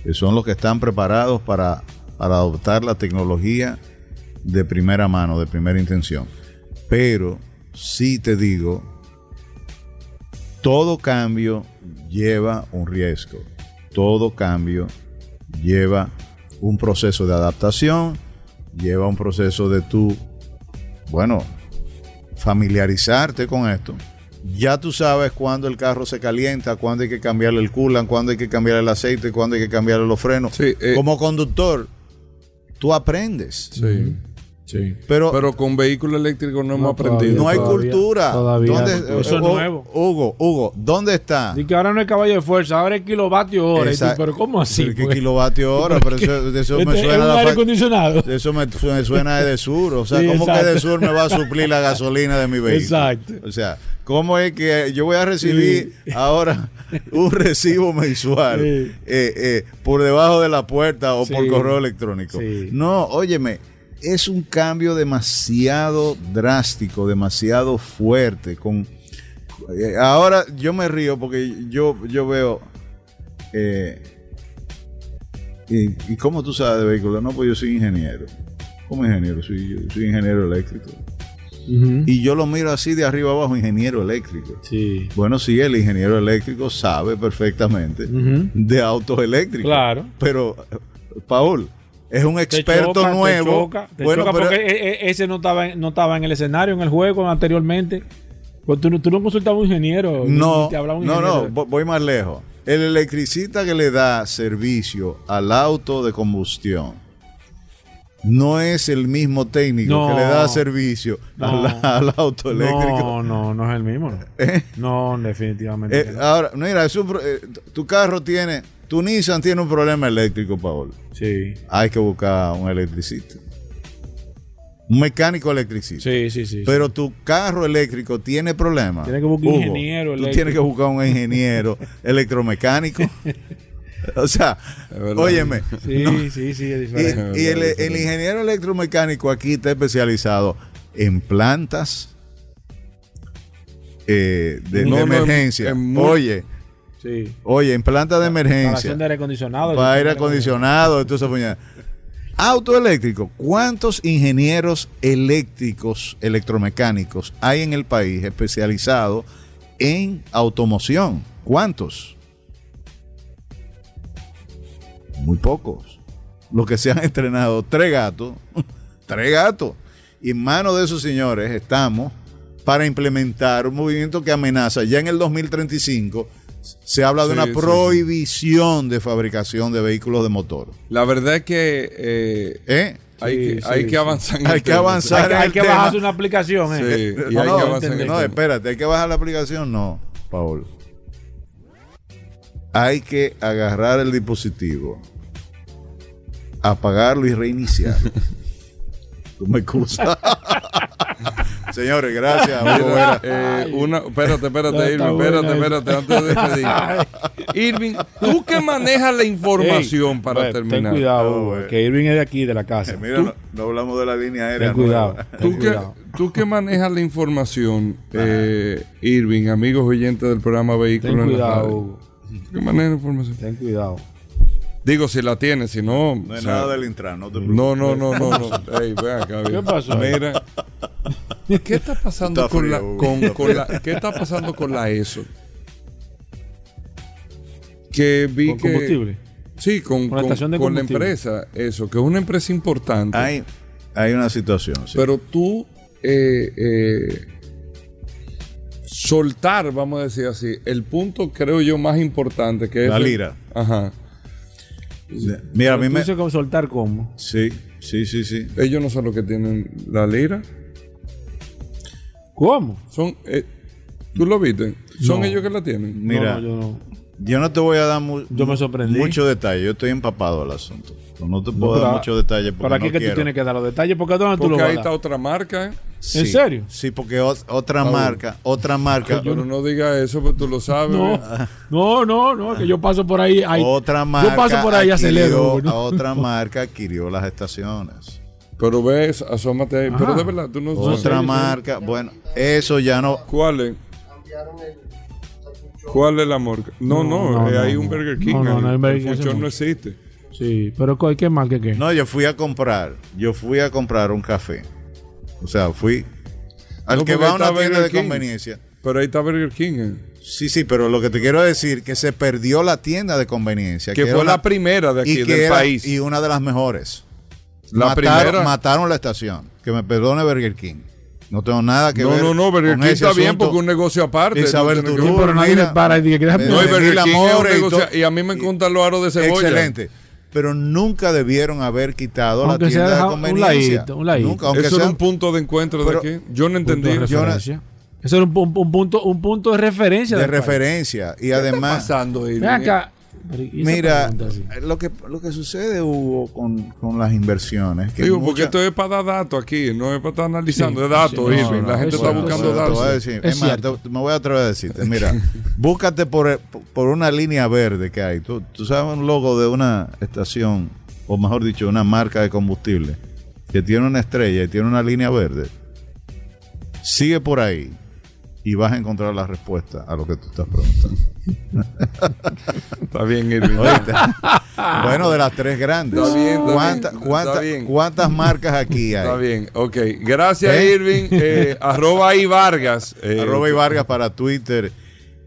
que son los que están preparados para, para adoptar la tecnología de primera mano, de primera intención. Pero sí te digo, todo cambio lleva un riesgo, todo cambio lleva un proceso de adaptación, lleva un proceso de tú, bueno, familiarizarte con esto. Ya tú sabes cuándo el carro se calienta, cuándo hay que cambiarle el coolant, cuándo hay que cambiarle el aceite, cuándo hay que cambiarle los frenos. Sí, eh, Como conductor, tú aprendes. Sí. Sí. Pero, Pero con vehículos eléctricos no, hemos todavía aprendido. no hay todavía- cultura. todavía. ¿Dónde- Eso es eh, nuevo. Hugo, Hugo, ¿dónde está? Dice que ahora no es caballo de fuerza, ahora es kilovatio hora. Y pero ¿cómo así? ¿Qué pues? kilovatio <laughs> hora? Pero eso, de eso me es suena un la aire fa- acondicionado. <laughs> Eso me, su- me suena de sur. O sea, Sí, ¿cómo que de sur me va a suplir la gasolina de mi vehículo? Exacto. O sea, ¿cómo es que yo voy a recibir ahora <laughs> un recibo mensual Sí. eh, eh, por debajo de la puerta o por correo electrónico? Sí. No, óyeme, es un cambio demasiado drástico, demasiado fuerte. Con, eh, ahora yo me río porque yo, yo veo... eh, ¿Y, ¿Y cómo tú sabes de vehículos? No, pues yo soy ingeniero. ¿Cómo ingeniero? Soy, yo soy ingeniero eléctrico. Y yo lo miro así de arriba abajo, ingeniero eléctrico. Sí. Bueno, sí, el ingeniero eléctrico sabe perfectamente de autos eléctricos. Claro. Pero, Paul, es un experto choca, te nuevo. choca, te bueno, choca pero porque e- e- ese no estaba, en- no estaba en el escenario, en el juego anteriormente. Pues tú, no- tú no consultabas a un ingeniero. no, te un no, no, ingeniero. vo- voy más lejos. El electricista que le da servicio al auto de combustión no es el mismo técnico No. que le da servicio No. al, al auto eléctrico. No, no, no es el mismo. No, <laughs> no definitivamente. Eh, no. ahora, mira, es un eh, tu carro tiene, tu Nissan tiene un problema eléctrico, Paul. Sí, Hay que buscar un electricista. Un mecánico electricista. sí, sí, sí. Pero tu carro eléctrico tiene problemas. Tiene que buscar un ingeniero Tú eléctrico. tienes que buscar un ingeniero <laughs> electromecánico. <laughs> o sea, óyeme. Sí, sí, sí, es Y, diferente. y el, el ingeniero electromecánico aquí está especializado en plantas eh, de, No, de no, en- emergencia. en oye, Sí. oye, en plantas de emergencia. De aire acondicionado. para aire acondicionado, entonces Auto eléctrico. ¿Cuántos ingenieros eléctricos, electromecánicos hay en el país especializados en automoción. ¿Cuántos? Muy pocos. Los que se han <laughs> estrenado, tres gatos, <laughs> tres gatos. Y en manos de esos señores estamos para implementar un movimiento que amenaza. Ya en el 2035 se habla de Sí, una sí, prohibición de fabricación de vehículos de motor. La verdad es que eh, ¿Eh? hay, Sí, que, sí, hay que avanzar. en Hay el que tema. avanzar. Hay que, hay que bajarse una aplicación, Sí, ¿eh? y No, hay no, que avanzar en el no, tema. espérate, hay que bajar la aplicación. No, Paul. Hay que agarrar el dispositivo, apagarlo y reiniciarlo. <laughs> Tú me excusas. <laughs> Señores, gracias. Mira, eh, una, espérate, espérate, Irving, buena espérate, espérate, antes de despedir. <laughs> Irving, tú que manejas la información Ey, para bueno, terminar. Ten cuidado, Oh, que Irving es de aquí, de la casa. Eh, Mira, no, no hablamos de la línea aérea. Ten cuidado. nueva. ten Tú que, cuidado. tú que manejas la información, eh, Irving, amigos oyentes del programa Vehículos Ten en la cuidado, Radio. Hugo. Tú que manejas la información. Ten cuidado. Digo, si la tienes, si no. No o es sea, nada del Intran, no te preocupes. No, no, no, no, no. <laughs> Ey, ven acá. ¿Qué pasó? Mira. <laughs> ¿Qué está pasando Está con frío, la, Hugo, con, está con la qué está pasando con la ESO? Que vi ¿Con que combustible? Sí, con, Con la con- estación de con la combustible. empresa, eso, que es una empresa importante. Hay, hay una situación. sí. Pero tú eh, eh, soltar, vamos a decir así, el punto creo yo más importante que es La el- lira. Ajá. Mira, a mí me. como soltar cómo. Sí, sí, sí, sí. Ellos no son los que tienen la lira. ¿Cómo? Son, eh, ¿Tú lo viste? ¿Son No. ellos que la tienen? Mira, No, no, yo no. Yo no te voy a dar mu- Yo me sorprendí. mucho detalle. Yo estoy empapado del asunto. No te puedo dar mucho detalle porque ¿Para qué no que quiero. tú tienes que dar los detalles? Porque ¿dónde tú lo Porque vas ahí a está dar? otra marca. ¿eh? Sí, ¿En serio? Sí, porque ot- otra marca, otra marca, Pero no diga eso, pues tú lo sabes. No, ¿eh? no, no, no, que yo paso por ahí. ay, otra marca, Yo paso por ahí y acelero. adquirió- ¿no? a otra marca adquirió las estaciones. Pero ves, asómate ahí. Pero de verdad, tú no Otra sabes. marca, bueno, eso ya no. ¿Cuál es? ¿Cuál es la marca? No, no, No, no, eh, hay no, un. Burger King. No, no, no hay Burger el King no existe. Sí, pero ¿cuál- ¿qué mal que qué? No, yo fui a comprar, yo fui a comprar un café. O sea, fui al No, que va a una tienda Burger de King. conveniencia. Pero ahí está Burger King. eh. Sí, sí, pero lo que te quiero decir que se perdió la tienda de conveniencia. Que fue una- la primera de aquí, y que del era- país. Y una de las mejores. La mataron, primera. mataron la estación. Que me perdone Burger King. No tengo nada que No, ver. no, no, con King ese está bien porque es un negocio aparte. Isabel no Turú, pero nadie para y dice que No, y un y y a mí me encantan los aros de cebolla. Excelente. Pero nunca debieron haber quitado Aunque la sea tienda de un conveniencia. un ladito. Nunca, aunque Eso sea, era un punto de encuentro Pero- de aquí. Yo no entendí. Yo no-. Eso era un, pu- un punto, un punto de referencia. de país. referencia. Y ¿Qué está además, pasando, Irving? Ven acá. Pero, ¿y esa mira, lo que, lo que sucede, Hugo, con, con las inversiones. Que Digo, mucha- porque esto es para dar datos aquí, no es para estar analizando, Sí, es datos, sí, no, La no, gente está es- buscando Te voy a datos. decir, Es más, te- me voy a atrever a decirte, mira, <laughs> búscate por, por una línea verde que hay. Tú, tú sabes un logo de una estación, o mejor dicho, una marca de combustible, que tiene una estrella y tiene una línea verde. Sigue por ahí y vas a encontrar la respuesta a lo que tú estás preguntando. Está bien, Irving. ¿Oíste? <laughs> bueno, de las tres grandes. Está bien, está ¿Cuánta- bien, cuánta- está bien. ¿Cuántas marcas aquí hay? Está bien, ok. Gracias, ¿Eh? Irving. Eh, <laughs> arroba ahí Vargas. Eh, Arroba y Vargas para Twitter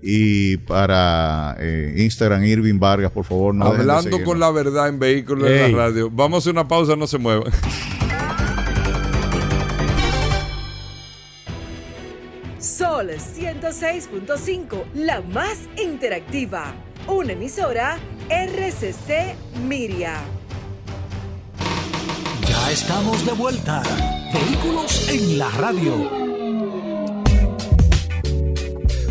y para eh, Instagram Irving Vargas, por favor. No de Hablando con la verdad en vehículos en la radio. Vamos a hacer una pausa, no se muevan. <laughs> Sol 106.5, la más interactiva. Una emisora RCC Miria. Ya estamos de vuelta. Vehículos en la radio.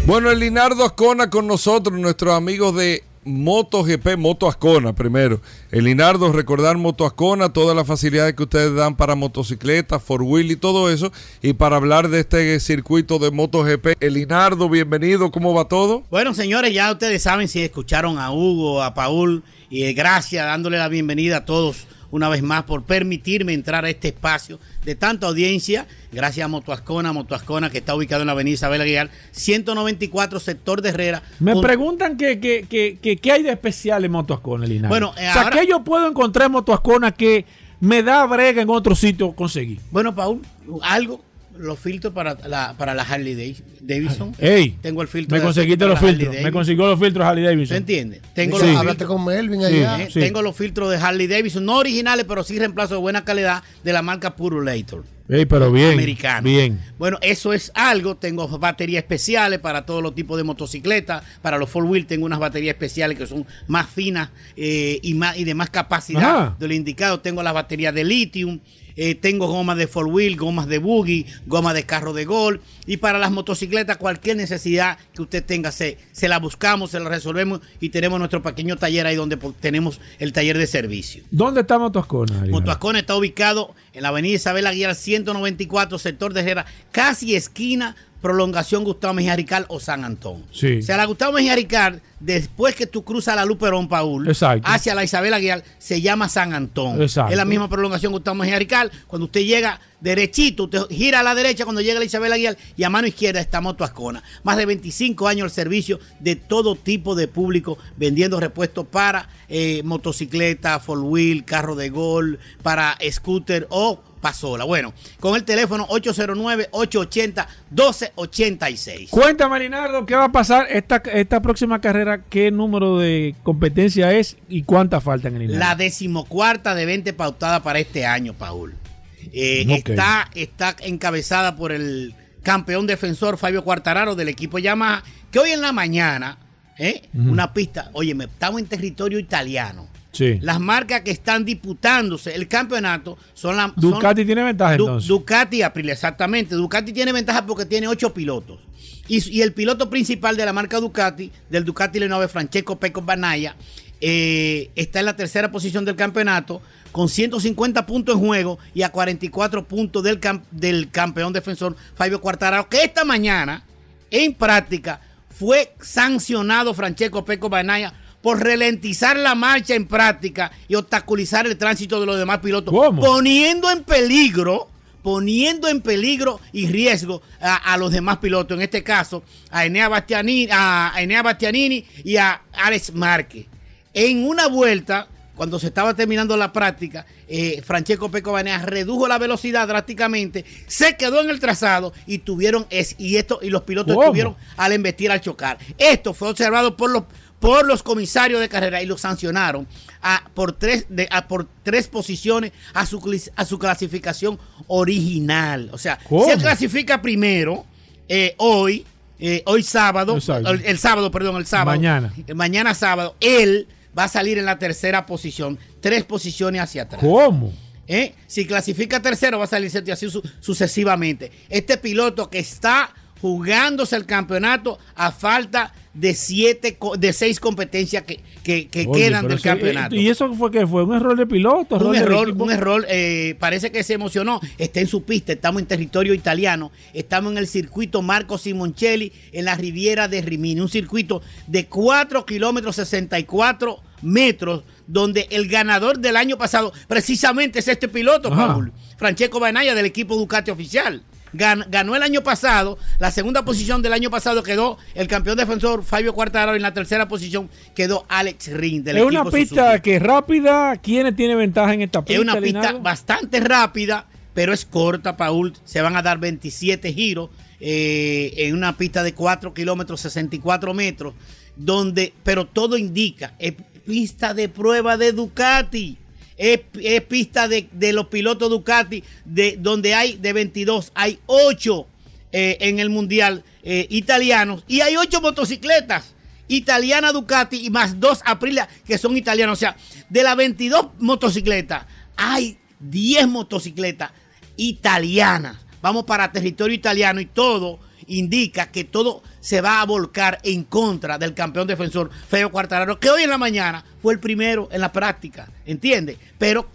Bueno, el Linardo Ascona con nosotros, nuestros amigos de MotoGP, Moto Ascona primero. El Linardo, recordar Moto Ascona, todas las facilidades que ustedes dan para motocicletas, four wheel y todo eso. Y para hablar de este circuito de MotoGP, el Linardo, bienvenido, ¿cómo va todo? Bueno, señores, ya ustedes saben si escucharon a Hugo, a Paul y gracias, dándole la bienvenida a todos una vez más por permitirme entrar a este espacio de tanta audiencia. Gracias a Motoascona, Motoascona que está ubicado en la avenida Isabel Aguilar, 194, sector de Herrera. Me Con- preguntan que, que, que, que- qué hay de especial en Motoascona, Linares. Bueno, eh, o sea, ahora- ¿qué yo puedo encontrar en Motoascona que me da brega en otro sitio conseguir? Bueno, Paul, algo los filtros para la, para la Harley Dav- Davidson. Ey, Tengo el filtro. me de conseguiste los filtros. Me Davidson. consiguió los filtros Harley ¿Se Davidson. entiende? Tengo Sí. los con Melvin Sí. allá. Eh, Sí. Tengo los filtros de Harley Davidson, no originales, pero sí reemplazo de buena calidad de la marca Purulator. Ey, pero bien. americano. Bien. Bueno, eso es algo. Tengo baterías especiales para todos los tipos de motocicletas. Para los four wheel tengo unas baterías especiales que son más finas eh, y, más, y de más capacidad Ajá. de lo indicado. Tengo las baterías de lithium. Eh, tengo gomas de four wheel, gomas de buggy, gomas de carro de gol. Y para las motocicletas, cualquier necesidad que usted tenga, se, se la buscamos, se la resolvemos y tenemos nuestro pequeño taller ahí donde tenemos el taller de servicio. ¿Dónde está Motoascona? Ariel? Motoascona está ubicado en la avenida Isabel Aguilar 194, sector de Herrera, casi esquina, prolongación Gustavo Mejía Rical o San Antón. Sí. O sea, la Gustavo Mejía Rical, después que tú cruzas la Luperón, Paul, Exacto. hacia la Isabel Aguilar, se llama San Antón. Exacto. Es la misma prolongación Gustavo Mejía Rical. Cuando usted llega derechito, usted gira a la derecha cuando llega la Isabel Aguilar y a mano izquierda está Motoascona. Más de 25 años al servicio de todo tipo de público, vendiendo repuestos para eh, motocicleta, four wheel, carro de gol, para scooter o pasola. Bueno, con el teléfono 809-880-1286. Cuéntame, Linardo, ¿qué va a pasar esta, esta próxima carrera? ¿Qué número de competencia es y cuántas faltan en Linardo? La decimocuarta de 20 pautada para este año, Paul. Eh, está, está encabezada por el campeón defensor Fabio Cuartararo del equipo Yamaha, que hoy en la mañana, ¿eh? una pista, oye, estamos en territorio italiano. Sí. Las marcas que están disputándose el campeonato son las... Ducati tiene ventaja Du- entonces. Ducati, Aprilia, exactamente. Ducati tiene ventaja porque tiene ocho pilotos. Y, y el piloto principal de la marca Ducati, del Ducati Lenovo, Francesco Peco Banaya, eh, está en la tercera posición del campeonato con 150 puntos en juego y a 44 puntos del, cam- del campeón defensor Fabio Quartararo, que esta mañana, en práctica, fue sancionado Francesco Peco Banaya por ralentizar la marcha en práctica y obstaculizar el tránsito de los demás pilotos, ¿Cómo? poniendo en peligro, poniendo en peligro y riesgo a, a los demás pilotos, en este caso a Enea Bastianini, a Enea Bastianini y a Alex Márquez. En una vuelta, cuando se estaba terminando la práctica, eh, Francesco Peco Banea redujo la velocidad drásticamente, se quedó en el trazado y tuvieron es, y esto y los pilotos ¿Cómo? estuvieron al embestir al chocar. Esto fue observado por los por los comisarios de carrera y lo sancionaron a, por, tres, de, a, por tres posiciones a su, a su clasificación original. O sea, ¿Cómo? si él clasifica primero, eh, hoy, eh, hoy sábado, el, el sábado, perdón, el sábado. Mañana. eh, Mañana sábado, él va a salir en la tercera posición, tres posiciones hacia atrás. ¿Cómo? ¿Eh? Si clasifica tercero, va a salir así su- sucesivamente. Este piloto que está jugándose el campeonato a falta de siete, de seis competencias que, que- que Oye, quedan del campeonato. ¿Y eso fue qué? ¿Fue un error de piloto? Un error, un error, eh, parece que se emocionó. Está en su pista, estamos en territorio italiano. Estamos en el circuito Marco Simoncelli, en la Riviera de Rimini. Un circuito de 4 kilómetros 64 metros, donde el ganador del año pasado precisamente es este piloto. Paul. Francesco Banaya del equipo Ducati oficial. Gan- ganó el año pasado, la segunda posición del año pasado quedó el campeón defensor Fabio Quartararo, en la tercera posición quedó Alex Ring del Es equipo una pista Suzuki. que es rápida. ¿Quiénes tienen ventaja en esta pista? Es una pista bastante rápida, pero es corta, Paul. Se van a dar 27 giros eh, en una pista de 4 kilómetros 64 metros, donde, pero todo indica, es pista de prueba de Ducati. Es, pista de, de los pilotos Ducati, de, donde hay de 22, hay 8 eh, en el mundial eh, italianos y hay 8 motocicletas italiana Ducati y más dos Aprilia que son italianos. O sea, de las 22 motocicletas, hay 10 motocicletas italianas. Vamos para territorio italiano y todo indica que todo se va a volcar en contra del campeón defensor Feo Quartararo, que hoy en la mañana fue el primero en la práctica, ¿entiende? Pero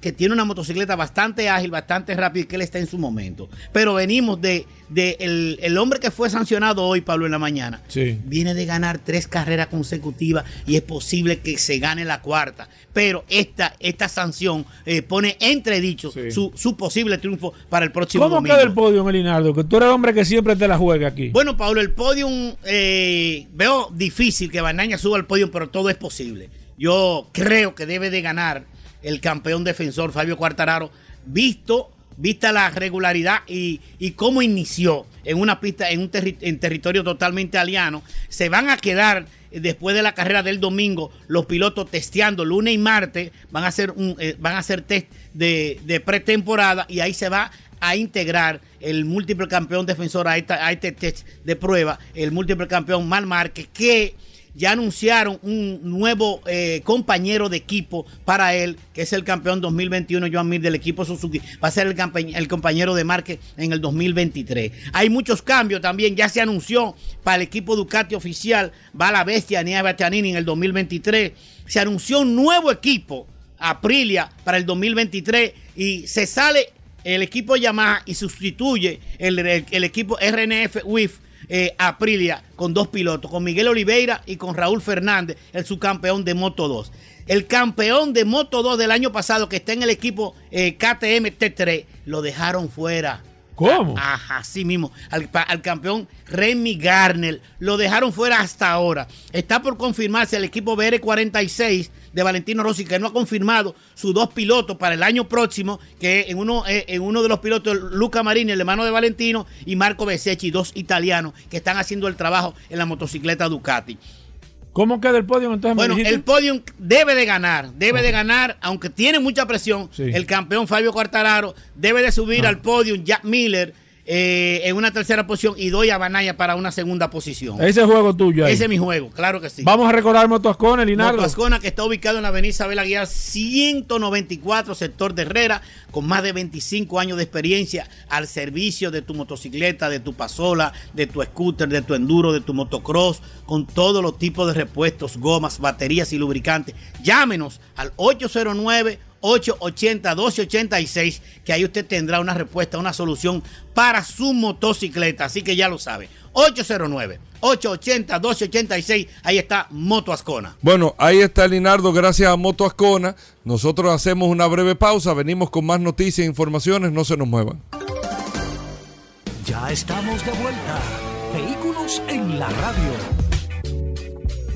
que tiene una motocicleta bastante ágil, bastante rápida y que él está en su momento. Pero venimos de, de el, el hombre que fue sancionado hoy, Pablo, en la mañana. Sí. Viene de ganar tres carreras consecutivas y es posible que se gane la cuarta. Pero esta, esta sanción eh, pone entredicho Sí. su, su posible triunfo para el próximo ¿Cómo domingo. queda el podio, Melinardo? Que tú eres el hombre que siempre te la juega aquí. Bueno, Pablo, el podium, eh, veo difícil que Banaña suba al podium, pero todo es posible. Yo creo que debe de ganar el campeón defensor Fabio Quartararo, visto vista la regularidad y, y cómo inició en una pista, en un terri- en territorio totalmente aliano, se van a quedar eh, después de la carrera del domingo los pilotos testeando lunes y martes, van a hacer un, eh, van a hacer test de, de pretemporada y ahí se va a integrar el múltiple campeón defensor a, esta- a este test de prueba, el múltiple campeón Mal Márquez, que ya anunciaron un nuevo eh, compañero de equipo para él, que es el campeón 2021, Joan Mir del equipo Suzuki. Va a ser el, el compañero de Márquez en el 2023. Hay muchos cambios también. Ya se anunció para el equipo Ducati oficial, va la bestia Nia Bastianini en el 2023. Se anunció un nuevo equipo, Aprilia, para el 2023 y se sale el equipo Yamaha y sustituye el, el- el equipo RNF WIF eh, Aprilia con dos pilotos, con Miguel Oliveira y con Raúl Fernández, el subcampeón de Moto 2. El campeón de Moto 2 del año pasado que está en el equipo eh, KTM T3 lo dejaron fuera. ¿Cómo? Ajá, así mismo. Al, al campeón Remy Garner. Lo dejaron fuera hasta ahora. Está por confirmarse el equipo BR46 de Valentino Rossi, que no ha confirmado sus dos pilotos para el año próximo, que en uno, eh, en uno de los pilotos, Luca Marini, el hermano de Valentino, y Marco Besecchi, dos italianos que están haciendo el trabajo en la motocicleta Ducati. ¿Cómo queda el podio entonces? Bueno, el podium debe de ganar, debe de ganar, aunque tiene mucha presión. Sí. El campeón Fabio Quartararo debe de subir al podium Jack Miller eh, en una tercera posición y doy a Banaya para una segunda posición. Ese juego tuyo ahí. Ese es mi juego, claro que sí. Vamos a recordar Motoascona, Linardo. Moto Ascona, que está ubicado en la avenida Isabel Aguilar 194, sector de Herrera, con más de 25 años de experiencia al servicio de tu motocicleta, de tu pasola, de tu scooter, de tu enduro, de tu motocross, con todos los tipos de repuestos, gomas, baterías y lubricantes. Llámenos al 809 880-1286, que ahí usted tendrá una respuesta, una solución para su motocicleta. Así que ya lo sabe. 809-880-1286, ahí está Moto Ascona. Bueno, ahí está Linardo, gracias a Moto Ascona. Nosotros hacemos una breve pausa, venimos con más noticias e informaciones, no se nos muevan. Ya estamos de vuelta. Vehículos en la radio.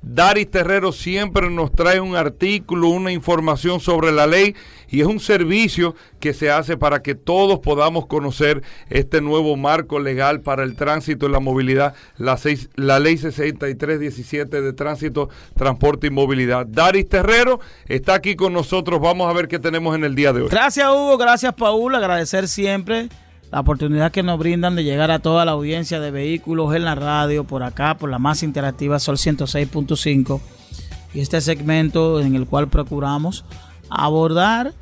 Daris Terrero siempre nos trae un artículo, una información sobre la ley y es un servicio que se hace para que todos podamos conocer este nuevo marco legal para el tránsito y la movilidad, la, seis- la ley 6317 de tránsito, transporte y movilidad. Daris Terrero está aquí con nosotros, vamos a ver qué tenemos en el día de hoy. Gracias Hugo, gracias Paul, agradecer siempre la oportunidad que nos brindan de llegar a toda la audiencia de vehículos en la radio, por acá, por la más interactiva Sol 106.5 y este segmento en el cual procuramos abordar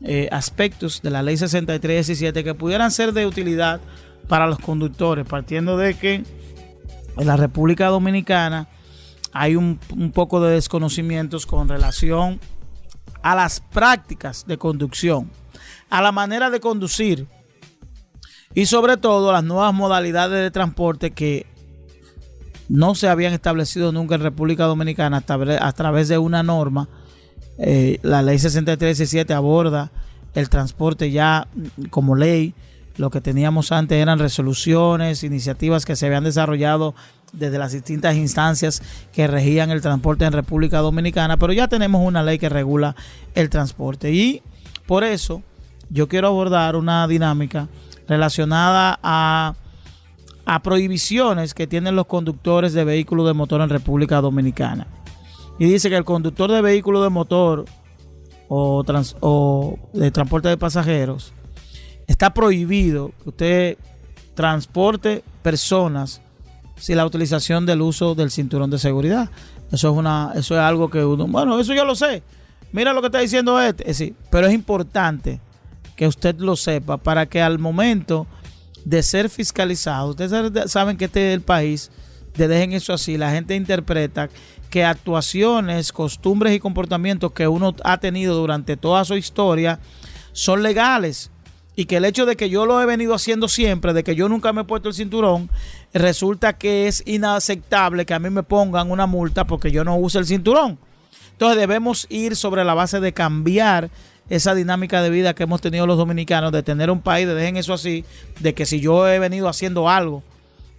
eh, aspectos de la ley 6317 que pudieran ser de utilidad para los conductores, partiendo de que en la República Dominicana hay un, un poco de desconocimientos con relación a las prácticas de conducción, a la manera de conducir y sobre todo las nuevas modalidades de transporte que no se habían establecido nunca en República Dominicana a, través- de una norma. Eh, la ley 6317 aborda el transporte ya como ley. Lo que teníamos antes eran resoluciones, iniciativas que se habían desarrollado desde las distintas instancias que regían el transporte en República Dominicana, pero ya tenemos una ley que regula el transporte. Y por eso yo quiero abordar una dinámica relacionada a, a prohibiciones que tienen los conductores de vehículos de motor en República Dominicana. Y dice que el conductor de vehículo de motor o, o de transporte de pasajeros está prohibido que usted transporte personas sin la utilización del uso del cinturón de seguridad. Eso es una, eso es algo que uno, bueno, eso yo lo sé. Mira lo que está diciendo este, Es decir, pero es importante que usted lo sepa para que al momento de ser fiscalizado, ustedes saben- que este es el país de dejen eso así, la gente interpreta que actuaciones, costumbres y comportamientos que uno ha tenido durante toda su historia son legales y que el hecho de que yo lo he venido haciendo siempre, de que yo nunca me he puesto el cinturón, resulta que es inaceptable que a mí me pongan una multa porque yo no use el cinturón. Entonces debemos ir sobre la base de cambiar esa dinámica de vida que hemos tenido los dominicanos, de tener un país, de dejen eso así, de que si yo he venido haciendo algo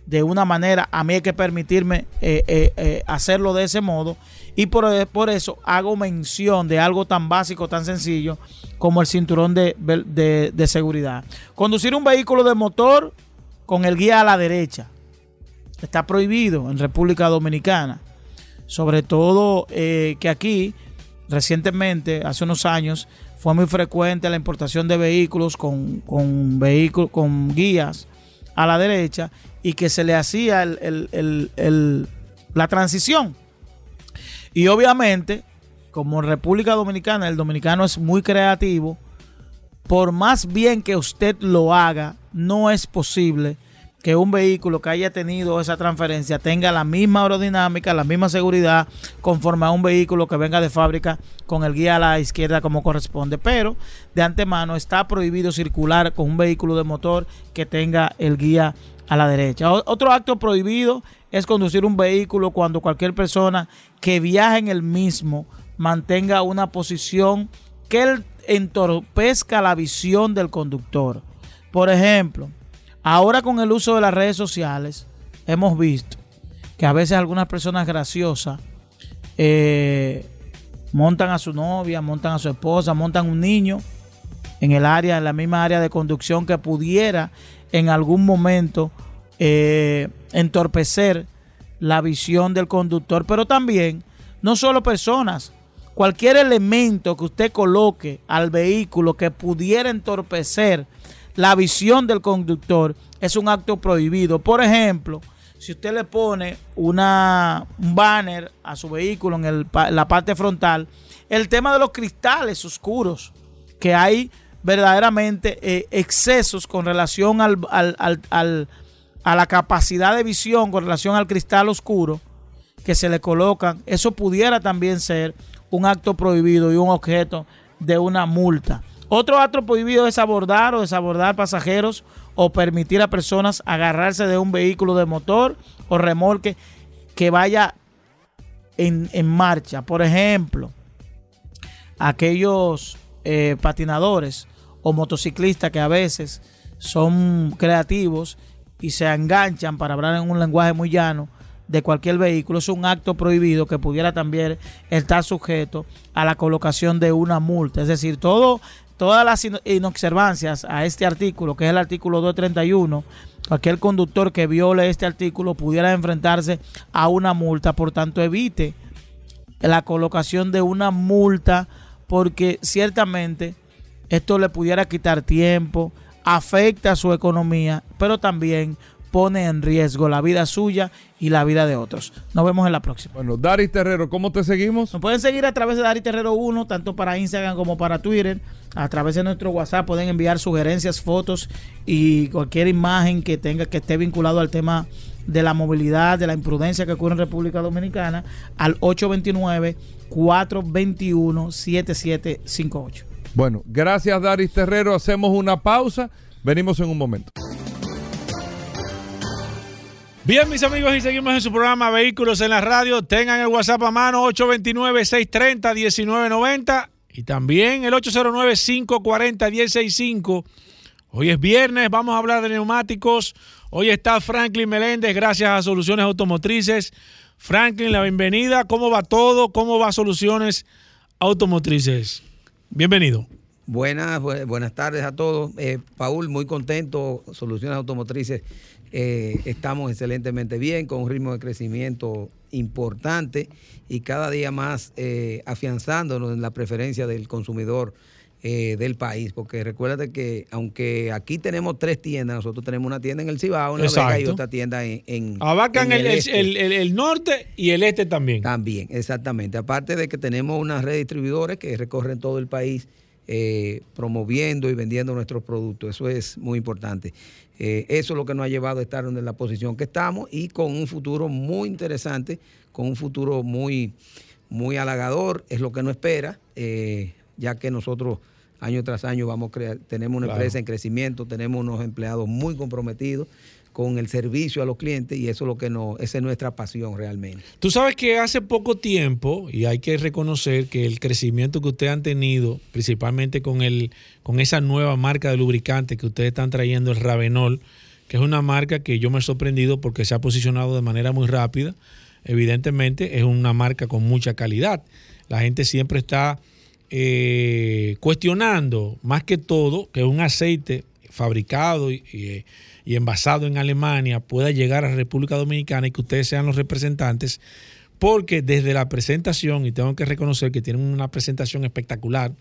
de una manera, a mí hay que permitirme eh, eh, eh, hacerlo de ese modo. Y por, eso hago mención de algo tan básico, tan sencillo como el cinturón de seguridad. Conducir un vehículo de motor con el guía a la derecha está prohibido en República Dominicana. Sobre todo que aquí, recientemente, hace unos años, fue muy frecuente la importación de vehículos con, con, vehículos, con guías a la derecha y que se le hacía la transición. Y obviamente, como en República Dominicana, el dominicano es muy creativo, por más bien que usted lo haga, no es posible que un vehículo que haya tenido esa transferencia tenga la misma aerodinámica, la misma seguridad, conforme a un vehículo que venga de fábrica con el guía a la izquierda como corresponde. Pero de antemano está prohibido circular con un vehículo de motor que tenga el guía a la derecha. Otro acto prohibido es conducir un vehículo cuando cualquier persona que viaje en el mismo mantenga una posición que entorpezca la visión del conductor. Por ejemplo, ahora con el uso de las redes sociales hemos visto que a veces algunas personas graciosas eh, montan a su novia, montan a su esposa, montan un niño en el área, en la misma área de conducción que pudiera en algún momento eh, entorpecer la visión del conductor, pero también no solo personas, cualquier elemento que usted coloque al vehículo que pudiera entorpecer la visión del conductor es un acto prohibido. Por ejemplo, si usted le pone una, un banner a su vehículo en, el, la parte frontal, el tema de los cristales oscuros, que hay verdaderamente eh, excesos con relación al, a la capacidad de visión con relación al cristal oscuro que se le colocan, eso pudiera también ser un acto prohibido y un objeto de una multa. Otro acto prohibido es abordar o desabordar pasajeros o permitir a personas agarrarse de un vehículo de motor o remolque que vaya en, en marcha. Por ejemplo, aquellos eh, patinadores o motociclistas que a veces son creativos y se enganchan para hablar en un lenguaje muy llano de cualquier vehículo es un acto prohibido que pudiera también estar sujeto a la colocación de una multa. Es decir, todo, todas las inobservancias a este artículo, que es el artículo 231, cualquier conductor que viole este artículo pudiera enfrentarse a una multa. Por tanto, evite la colocación de una multa porque ciertamente esto le pudiera quitar tiempo, afecta su economía, pero también pone en riesgo la vida suya y la vida de otros. Nos vemos en la próxima. Bueno, Dari Terrero, ¿cómo te seguimos? Nos pueden seguir a través de Dari Terrero 1, tanto para Instagram como para Twitter. A través de nuestro WhatsApp pueden enviar sugerencias, fotos y cualquier imagen que tenga que esté vinculado al tema de la movilidad, de la imprudencia que ocurre en República Dominicana al 829 421 7758. Bueno, gracias Daris Terrero. Hacemos una pausa. Venimos en un momento. Bien, mis amigos, y seguimos en su programa Vehículos en la Radio. Tengan el WhatsApp a mano 829-630-1990 y también el 809-540-1065. Hoy es viernes, vamos a hablar de neumáticos. Hoy está Franklin Meléndez, gracias a Soluciones Automotrices. Franklin, la bienvenida. ¿Cómo va todo? ¿Cómo va Soluciones Automotrices? Bienvenido. Buenas, buenas tardes a todos. Eh, Paul, muy contento. Soluciones Automotrices, eh, estamos excelentemente bien, con un ritmo de crecimiento importante y cada día más eh, afianzándonos en la preferencia del consumidor eh, del país, porque recuérdate que aunque aquí tenemos tres tiendas, nosotros tenemos una tienda en el Cibao, en La Vega y otra tienda en... en Abarcan el, el, norte y el este también. También, exactamente. Aparte de que tenemos una red de distribuidores que recorren todo el país eh, promoviendo y vendiendo nuestros productos. Eso es muy importante. Eh, eso es lo que nos ha llevado a estar en la posición que estamos y con un futuro muy interesante, con un futuro muy, muy halagador, es lo que nos espera ya que nosotros año tras año vamos a crear, tenemos una empresa en crecimiento, tenemos unos empleados muy comprometidos con el servicio a los clientes y eso es lo que nos, esa es nuestra pasión realmente. Tú sabes que hace poco tiempo, y hay que reconocer que el crecimiento que ustedes han tenido, principalmente con el, con esa nueva marca de lubricante que ustedes están trayendo, el Ravenol, que es una marca que yo me he sorprendido porque se ha posicionado de manera muy rápida. Evidentemente es una marca con mucha calidad. La gente siempre está eh, cuestionando, más que todo, que un aceite fabricado y, y- y envasado en Alemania pueda llegar a República Dominicana y que ustedes sean los representantes, porque desde la presentación, y tengo que reconocer que tienen una presentación espectacular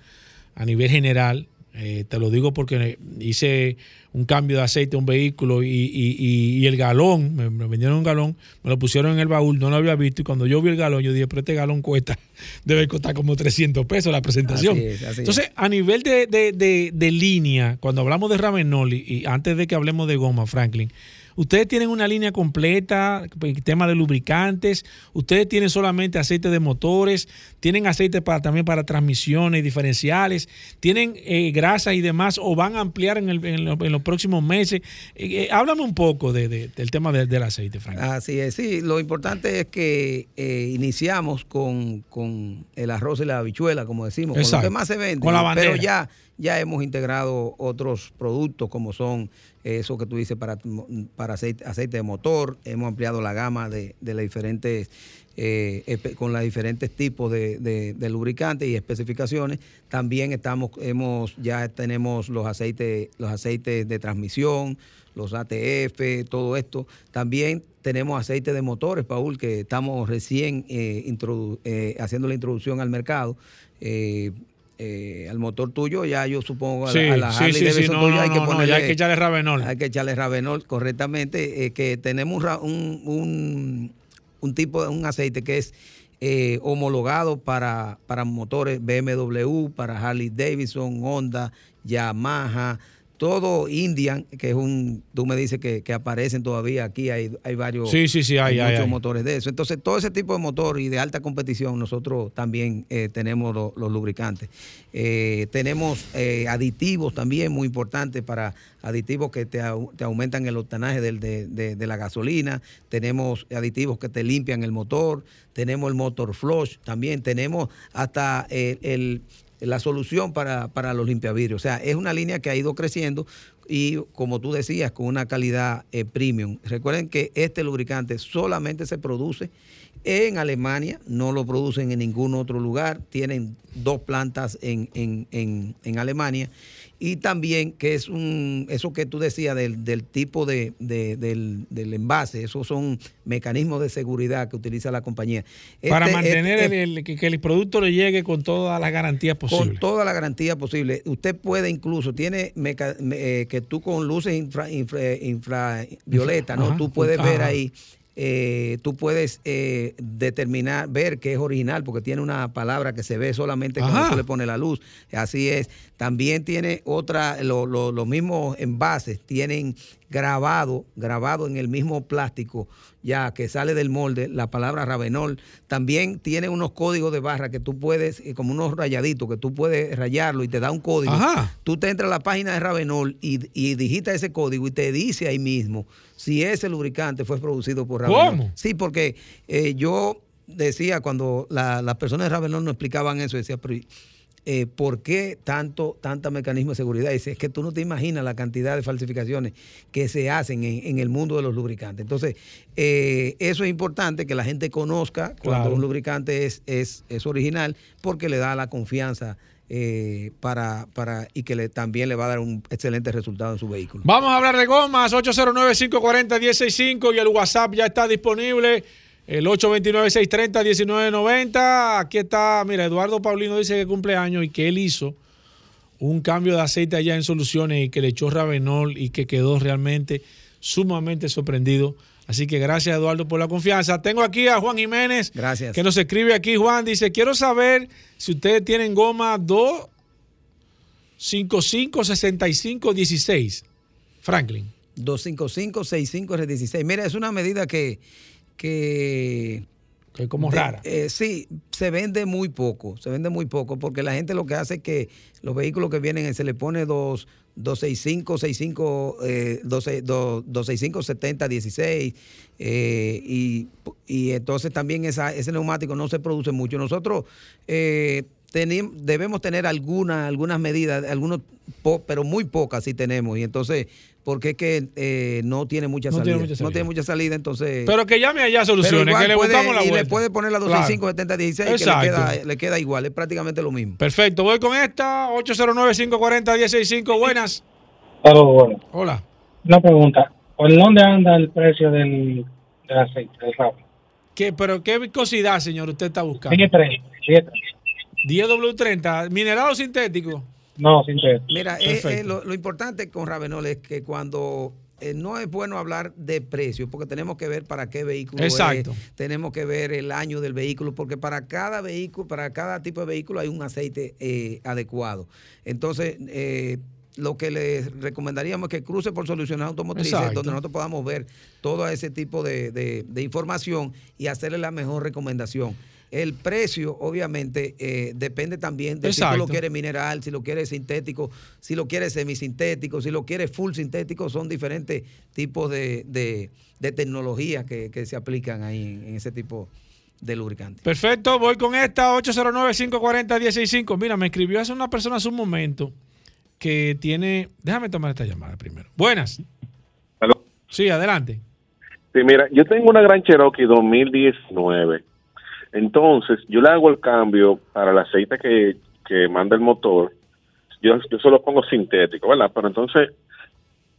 a nivel general, eh, te lo digo porque hice un cambio de aceite a un vehículo y, y- y- y el galón, me, me vendieron un galón, me lo pusieron en el baúl, no lo había visto y cuando yo vi el galón yo dije, pero este galón cuesta, <laughs> debe costar como 300 pesos la presentación. Así es, así es. Entonces, a nivel de, de- de- de línea, cuando hablamos de Ravenol y, y antes de que hablemos de goma, Franklin, ustedes tienen una línea completa, el tema de lubricantes, ustedes tienen solamente aceite de motores, tienen aceite para, también para transmisiones, diferenciales, tienen eh, grasas y demás, o van a ampliar en, el- en lo- en los próximos meses. Eh, eh, háblame un poco de- de- del tema de- del aceite, Franklin. Así es, sí. Lo importante es que eh, iniciamos con, con el arroz y la habichuela, como decimos, con Exacto. lo que más se vende. Con la bandera. Pero ya, ya hemos integrado otros productos como son eh, eso que tú dices para, para aceite, aceite de motor. Hemos ampliado la gama de, de las diferentes eh, con los diferentes tipos de, de- lubricantes y especificaciones. También estamos, hemos, ya tenemos los aceites, los aceites de transmisión, los ATF, todo esto. También tenemos aceite de motores, Paul, que estamos recién eh, haciendo la introducción al mercado. Eh, al motor tuyo, ya yo supongo a, Sí, a la Harley sí, sí, Davidson no, tuya no, hay que no, ponerle ya hay que echarle Ravenol. hay que echarle Ravenol correctamente, eh, que tenemos un, un, un- un tipo de un aceite que es eh, homologado para, para motores BMW, para Harley Davidson, Honda, Yamaha, todo Indian, que es un, tú me dices que, que aparecen todavía aquí, hay, hay varios Sí, sí, sí, hay, hay, muchos hay. motores de eso. Entonces, todo ese tipo de motor y de alta competición, nosotros también eh, tenemos lo- los lubricantes. Eh, tenemos eh, aditivos también muy importantes para aditivos que te, te aumentan el octanaje del- de, de- de la gasolina. Tenemos aditivos que te limpian el motor. Tenemos el motor flush también. Tenemos hasta el- el la solución para, para los limpiavidrios. O sea, es una línea que ha ido creciendo y como tú decías, con una calidad eh, premium. Recuerden que este lubricante solamente se produce en Alemania, no lo producen en ningún otro lugar. Tienen dos plantas en, en- en- en Alemania. Y también que es un, eso que tú decías del, del tipo de, de- del, del envase, esos son mecanismos de seguridad que utiliza la compañía. Para Este- mantener este- el- el- que, que el producto le llegue con todas las garantías con posibles. toda la garantía posible. Usted puede incluso, tiene meca- me- eh, que tú con luces infra, infra- infravioleta, ¿no? Ajá. Tú puedes Ajá. ver ahí, eh, tú puedes eh, determinar, ver que es original, porque tiene una palabra que se ve solamente cuando tú le pones la luz. Así es. También tiene otra, lo- lo- los mismos envases tienen grabado, grabado en el mismo plástico, ya que sale del molde, la palabra Ravenol. También tiene unos códigos de barra que tú puedes, eh, como unos rayaditos, que tú puedes rayarlo y te da un código. Ajá. Tú te entras a la página de Ravenol y, y digitas ese código y te dice ahí mismo si ese lubricante fue producido por Ravenol. ¿Cómo? Sí, porque eh, yo decía cuando la- las personas de Ravenol nos explicaban eso, decía, pero eh, ¿por qué tanto, tanta mecanismo de seguridad? Dice, es que tú no te imaginas la cantidad de falsificaciones que se hacen en, en el mundo de los lubricantes. Entonces, eh, eso es importante que la gente conozca cuando Claro. un lubricante es, es, es original, porque le da la confianza eh, para, para, y que le, también le va a dar un excelente resultado en su vehículo. Vamos a hablar de gomas, 809-540-165 y el WhatsApp ya está disponible, el 829-630-1990. Aquí está, mira, Eduardo Paulino dice que cumple años y que él hizo un cambio de aceite allá en Soluciones y que le echó Ravenol y que quedó realmente sumamente sorprendido. Así que gracias Eduardo por la confianza. Tengo aquí a Juan Jiménez, Gracias. que nos escribe aquí. Juan dice, quiero saber si ustedes tienen goma 2 55 65 16. Franklin. 255-65R16. Mira, es una medida que... que Que es como de- rara. eh, sí, se vende muy poco, se vende muy poco, porque la gente lo que hace es que los vehículos que vienen, se le pone dos, 265, 65, eh, 12 dos- 265, 70, 16, eh, y, y entonces también esa, ese neumático no se produce mucho. Nosotros eh, debemos tener alguna, algunas medidas, algunos, po- pero muy pocas sí tenemos. Y entonces, porque es que eh, no tiene mucha No salida. tiene mucha No salida. tiene mucha salida, entonces. Pero que llame allá soluciones, que le puede- buscamos la y vuelta. le puede poner la Claro. 265 7016 que le Exacto. queda, le queda igual, es prácticamente lo mismo. Perfecto, voy con esta, 809-540-165, buenas. Saludos, bueno. Hola. Una pregunta. ¿Por dónde anda el precio del, del aceite, del rabo? ¿Qué, pero qué viscosidad, señor, usted está buscando? Sigue 30, sigue 30. 10W30, mineral o sintético. No, sin ser. Mira, eh, Perfecto. eh, lo, lo importante con Ravenol es que cuando eh, no es bueno hablar de precio, porque tenemos que ver para qué vehículo Exacto. es, tenemos que ver el año del vehículo, porque para cada vehículo, para cada tipo de vehículo hay un aceite eh, adecuado. Entonces, eh, lo que les recomendaríamos es que cruce por soluciones automotrices, Exacto. donde nosotros podamos ver todo ese tipo de, de- de información y hacerle la mejor recomendación. El precio, obviamente, eh, depende también de si tú lo quieres mineral, si lo quieres sintético, si lo quieres semisintético, si lo quieres full sintético, son diferentes tipos de, de, de tecnologías que, que se aplican ahí en, en ese tipo de lubricante. Perfecto, voy con esta, 809-540-165. Mira, me escribió hace una persona hace un momento que tiene... Déjame tomar esta llamada primero. Buenas. Aló. Sí, adelante. Sí, mira, yo tengo una Gran Cherokee 2019. Entonces, yo le hago el cambio para el aceite que, que manda el motor. Yo, yo solo pongo sintético, ¿verdad? Pero entonces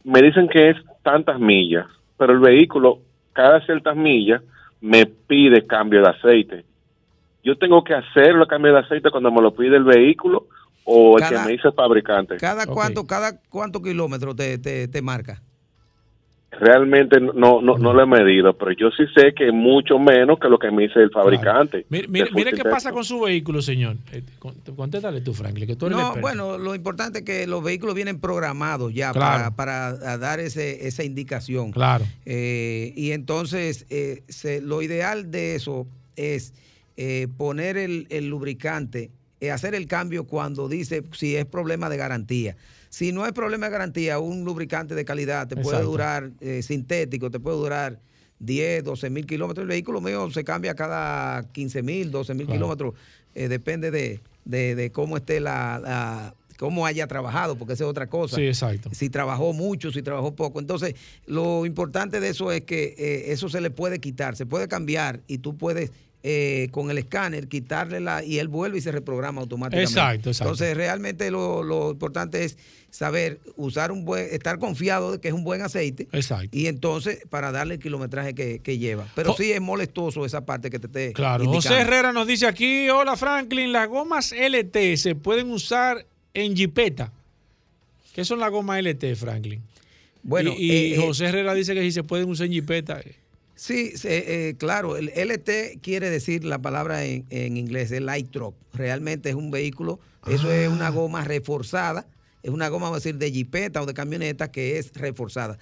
me dicen que es tantas millas, pero el vehículo, cada ciertas millas, me pide cambio de aceite. Yo tengo que hacer el cambio de aceite cuando me lo pide el vehículo o el que me dice el fabricante. ¿Cada cuánto, cada cuánto kilómetros te, te, te marca? Realmente no, no, no lo he medido, pero yo sí sé que es mucho menos que lo que me dice el fabricante. Mire, mire, qué pasa con su vehículo, señor. Eh, con- Contéstale tú, Franklin, que tú eres No, bueno, lo importante es que los vehículos vienen programados ya Claro. para, para dar ese, esa indicación. Claro. Eh, y entonces, eh, se- lo ideal de eso es eh, poner el, el lubricante, eh, hacer el cambio cuando dice si es problema de garantía. Si no es problema de garantía, un lubricante de calidad te puede durar eh, sintético, te puede durar 10, 12 mil kilómetros. El vehículo mío se cambia cada 15 mil, 12 mil Claro. kilómetros. Eh, depende de, de- de cómo esté la, la- cómo haya trabajado, porque esa es otra cosa Sí, exacto. si trabajó mucho, si trabajó poco. Entonces, lo importante de eso es que eh, eso se le puede quitar, se puede cambiar y tú puedes eh, con el escáner quitarle la y él vuelve y se reprograma automáticamente. Exacto, exacto. Entonces, realmente lo, lo importante es saber usar un buen, estar confiado de que es un buen aceite Exacto. y entonces para darle el kilometraje que, que lleva. Pero Jo- sí es molestoso esa parte que te esté Claro, indicando. José Herrera nos dice aquí, hola Franklin, las gomas LT se pueden usar en jipeta. ¿Qué son las gomas LT, Franklin? Bueno, y, y eh, eh, José Herrera dice que si se pueden usar en jipeta. eh, Sí, se- eh, claro, el LT quiere decir la palabra en, en inglés, el light truck. Realmente es un vehículo, eso es Ah. una goma reforzada, es una goma, vamos a decir, de jipeta o de camioneta que es reforzada.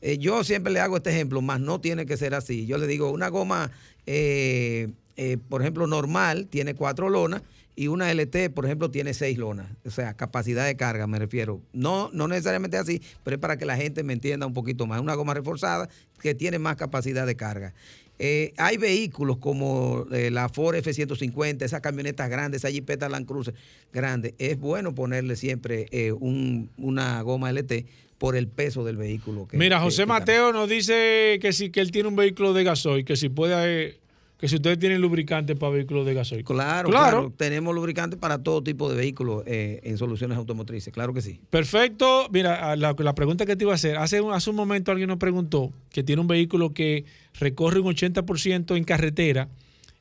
Eh, yo siempre le hago este ejemplo, más no tiene que ser así. Yo le digo, una goma, eh, eh, por ejemplo, normal, tiene cuatro lonas y una LT, por ejemplo, tiene seis lonas. O sea, capacidad de carga, me refiero. No, no necesariamente así, pero es para que la gente me entienda un poquito más. Una goma reforzada que tiene más capacidad de carga. Eh, hay vehículos como eh, la Ford F-150, esas camionetas grandes, esa Jeepeta Land Cruiser grande. Es bueno ponerle siempre eh, un- una goma LT por el peso del vehículo. que- Mira, José que. Mateo nos dice que si que él tiene un vehículo de gasoil, que si puede, que si ustedes tienen lubricante para vehículos de gasoil. Claro, claro, Tenemos lubricantes para todo tipo de vehículos eh, en soluciones automotrices, claro que sí. Perfecto. Mira, la, la pregunta que te iba a hacer, hace, un- hace un momento alguien nos preguntó que tiene un vehículo que recorre un 80% en carretera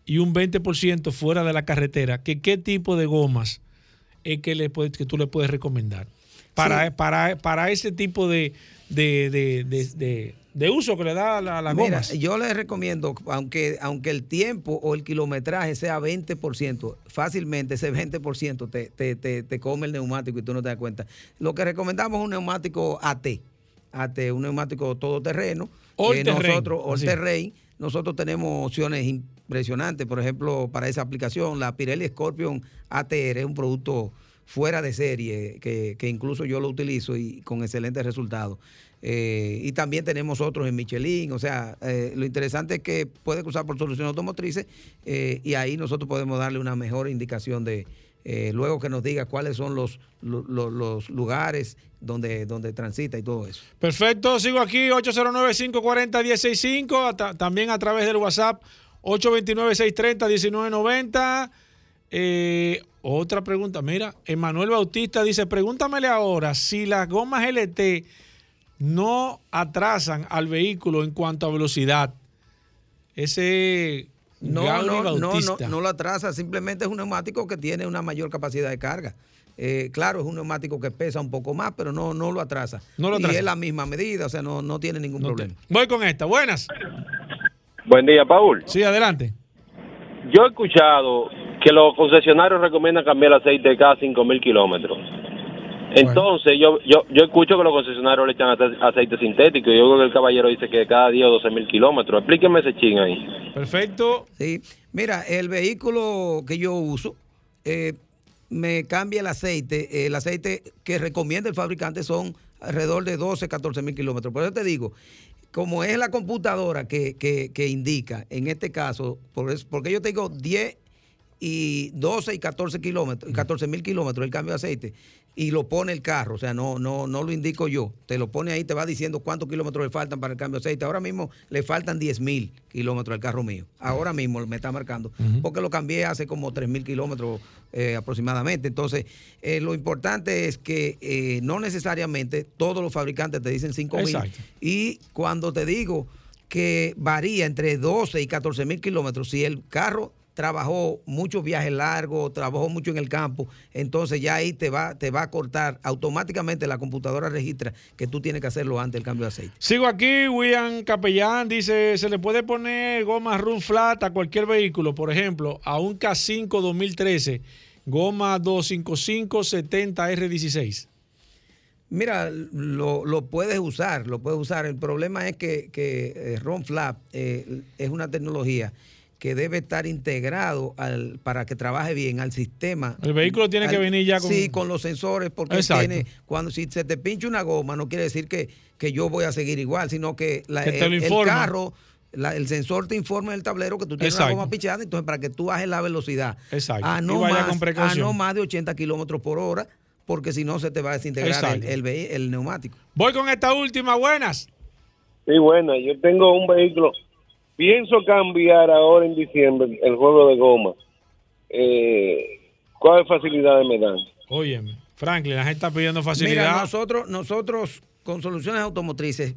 y un 20% fuera de la carretera, que qué tipo de gomas es que, le puede- que tú le puedes recomendar para, Sí. para, para ese tipo de, de, de- de- de- uso que le da la, las Mira, gomas. yo les recomiendo, aunque, aunque el tiempo o el kilometraje sea 20%, fácilmente ese 20% te, te, te, te come el neumático y tú no te das cuenta. Lo que recomendamos es un neumático AT, AT, un neumático todoterreno. All Eh, terrain, nosotros, all terrain, nosotros tenemos opciones impresionantes, por ejemplo, para esa aplicación, la Pirelli Scorpion ATR es un producto fuera de serie, que, que incluso yo lo utilizo y con excelentes resultados. Eh, y también tenemos otros en Michelin, o sea, eh, lo interesante es que puede cruzar por soluciones automotrices eh, y ahí nosotros podemos darle una mejor indicación de, luego que nos diga cuáles son los, lo- lo- los lugares donde, donde transita y todo eso. Perfecto, sigo aquí, 809-540-165, ata- también a través del WhatsApp, 829-630-1990. Eh, otra pregunta, mira, Emanuel Bautista dice, pregúntamele ahora si las gomas LT no atrasan al vehículo en cuanto a velocidad. Ese No, no, no, no, no lo atrasa, simplemente es un neumático que tiene una mayor capacidad de carga. Eh, claro, es un neumático que pesa un poco más, pero no, no lo atrasa. No lo Y atrasa. es la misma medida, o sea, no, no tiene ningún problema. Voy con esta, buenas. Buen día, Paul. Sí, adelante. Yo he escuchado que los concesionarios recomiendan cambiar el aceite cada 5.000 kilómetros. Entonces, yo, yo yo escucho que los concesionarios le echan ace- aceite sintético y yo creo que el caballero dice que cada 10 o 12.000 kilómetros. Explíqueme ese ching ahí. Perfecto. Sí, mira, el vehículo que yo uso eh, me cambia el aceite. el aceite que recomienda el fabricante son alrededor de 12, 14 mil kilómetros. Por eso te digo, como es la computadora que, que- que indica, en este caso, por eso- porque yo te digo 10 y 12 y 14 kilómetros, y 14 mil kilómetros el cambio de aceite, y lo pone el carro, o sea, no, no, no lo indico yo, te lo pone ahí, te va diciendo cuántos kilómetros le faltan para el cambio de aceite. Ahora mismo le faltan 10 mil kilómetros al carro mío, ahora mismo me está marcando, porque lo cambié hace como 3 mil kilómetros eh, aproximadamente. Entonces, eh, lo importante es que eh, no necesariamente todos los fabricantes te dicen 5 mil, y cuando te digo que varía entre 12 y 14 mil kilómetros, si el carro trabajó muchos viajes largos, trabajó mucho en el campo, entonces ya ahí te va, te va a cortar, automáticamente la computadora registra que tú tienes que hacerlo antes del cambio de aceite. Sigo aquí, William Capellán dice, ¿se le puede poner goma run flat a cualquier vehículo? Por ejemplo, a un K5 2013, goma 255 70 R16. Mira, lo, lo puedes usar, lo puedes usar. El problema es que, que eh, Ron Flap eh, es una tecnología que debe estar integrado al, para que trabaje bien al sistema. El vehículo tiene que venir ya con- Sí, con los sensores, porque Exacto. tiene, cuando si se te pincha una goma, no quiere decir que, que yo voy a seguir igual, sino que, la- el, carro, la- el sensor te informa en el tablero que tú tienes Exacto. una goma pinchada, entonces para que tú bajes la velocidad Exacto. a Y no, vaya más, con a no más de 80 kilómetros por hora, porque si no se te va a desintegrar el, el el neumático. Voy con esta última, buenas. Sí, bueno, yo tengo un vehículo. Pienso cambiar ahora en diciembre el juego de goma. Eh, ¿Cuáles facilidades me dan? Óyeme, Franklin, la gente está pidiendo Mira, facilidad. nosotros, nosotros con soluciones automotrices,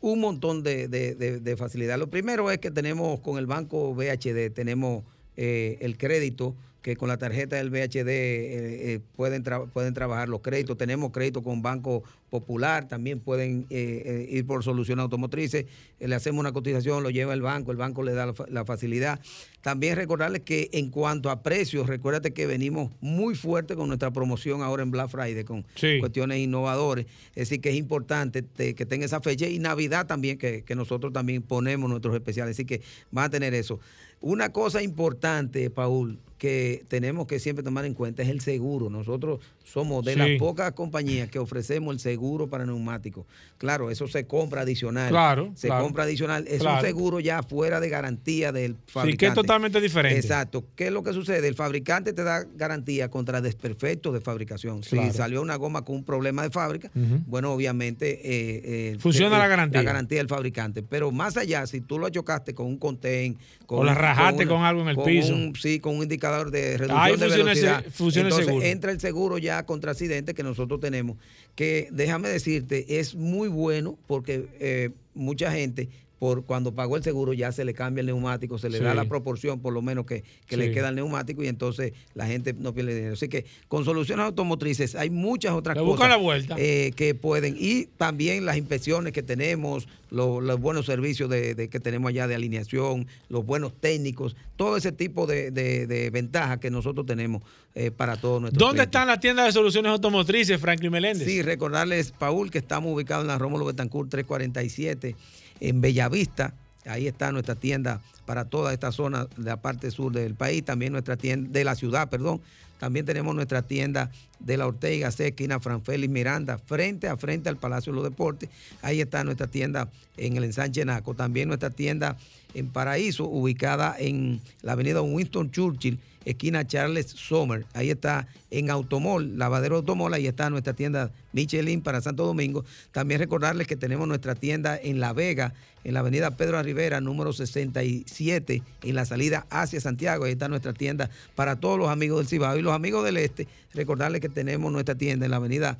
un montón de, de- de- de facilidad. Lo primero es que tenemos con el banco VHD, tenemos eh, el crédito, que con la tarjeta del VHD eh, eh, pueden, tra- pueden trabajar los créditos. Tenemos crédito con Banco Popular, también pueden eh, eh, ir por soluciones automotrices. Le hacemos una cotización, lo lleva el banco, el banco le da la, fa- la facilidad. También recordarles que en cuanto a precios, recuérdate que venimos muy fuerte con nuestra promoción ahora en Black Friday, con Sí. cuestiones innovadores. Es decir, que es importante te- que tenga esa fecha y Navidad también, que, que nosotros también ponemos nuestros especiales. Así que van a tener eso. Una cosa importante, Paul, que tenemos que siempre tomar en cuenta es el seguro. Nosotros somos de Sí. las pocas compañías que ofrecemos el seguro para neumáticos. Claro, eso se compra adicional. Claro, Se claro. compra adicional. Es Claro. un seguro ya fuera de garantía del Sí, fabricante. que es totalmente diferente. Exacto. ¿Qué es lo que sucede? El fabricante te da garantía contra desperfectos de fabricación. Claro. Si salió una goma con un problema de fábrica, bueno, obviamente... eh, eh, Funciona eh, la garantía. La garantía del fabricante. Pero más allá, si tú lo chocaste con un contain... O la rajaste una- con algo en el con piso. un- sí, con un indicador de reducción Ahí de el velocidad. funciona el Entonces, seguro. entra el seguro ya contra accidentes que nosotros tenemos, que déjame decirte, es muy bueno porque eh, mucha gente por cuando pagó el seguro ya se le cambia el neumático, se le Sí. da la proporción por lo menos que, que le queda al neumático y entonces la gente no pierde dinero. Así que con soluciones automotrices hay muchas otras Le cosas la vuelta. eh, que pueden y también las inspecciones que tenemos, lo- los buenos servicios de, de- que tenemos allá de alineación, los buenos técnicos, todo ese tipo de, de- de ventajas que nosotros tenemos eh, para todos nuestros ¿Dónde clientes. están las tiendas de soluciones automotrices, Franklin Meléndez? Sí, recordarles, Paul, que estamos ubicados en la Rómulo Betancourt 347, en Bellavista. Ahí está nuestra tienda para toda esta zona de la parte sur del país, también nuestra tienda de la ciudad, perdón. También tenemos nuestra tienda de la Ortega, C, esquina Franfélix Miranda, frente a frente al Palacio de los Deportes. Ahí está nuestra tienda en el ensanche Naco. También nuestra tienda en Paraíso, ubicada en la avenida Winston Churchill, esquina Charles Sommer. Ahí está en Automol, Lavadero Automol, ahí está nuestra tienda Michelin para Santo Domingo. También recordarles que tenemos nuestra tienda en La Vega, en la avenida Pedro Rivera, número 67, en la salida hacia Santiago. Ahí está nuestra tienda para todos los amigos del Cibao y los amigos del Este. Recordarles que tenemos nuestra tienda en la avenida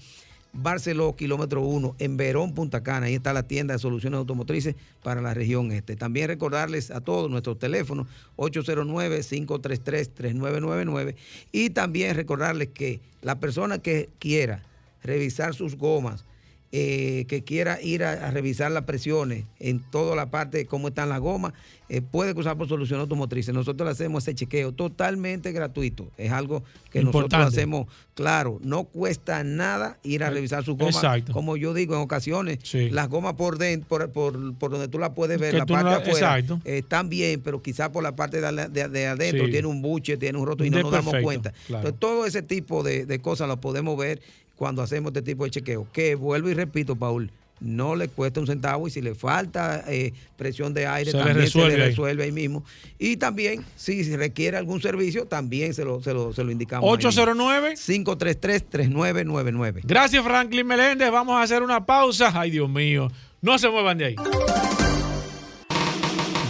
Barceló, kilómetro 1, en Verón, Punta Cana. Ahí está la tienda de soluciones automotrices para la región este. También recordarles a todos nuestros teléfonos 809-533-3999 y también recordarles que la persona que quiera revisar sus gomas, eh, que quiera ir a, a revisar las presiones en toda la parte de cómo están las gomas, eh, puede cruzar por Solución Automotrices. Nosotros le hacemos ese chequeo totalmente gratuito. Es algo que nosotros hacemos, claro, no cuesta nada ir a revisar sus gomas. Exacto. Como yo digo en ocasiones, Sí. las gomas por dentro, por, por, por donde tú las puedes ver, Que la parte no la- afuera, eh, están bien, pero quizás por la parte de, la- de- de adentro Sí. tiene un buche, tiene un roto y no De nos damos cuenta. claro. Entonces, todo ese tipo de, de cosas lo podemos ver cuando hacemos este tipo de chequeo. Que vuelvo y repito, Paul, no le cuesta un centavo y si le falta eh, presión de aire, Se le también se le resuelve ahí mismo. Y también, si requiere algún servicio, también se lo, se lo, se lo indicamos. ahí mismo. 809 533-3999. Gracias, Franklin Meléndez. Vamos a hacer una pausa. Ay, Dios mío. No se muevan de ahí.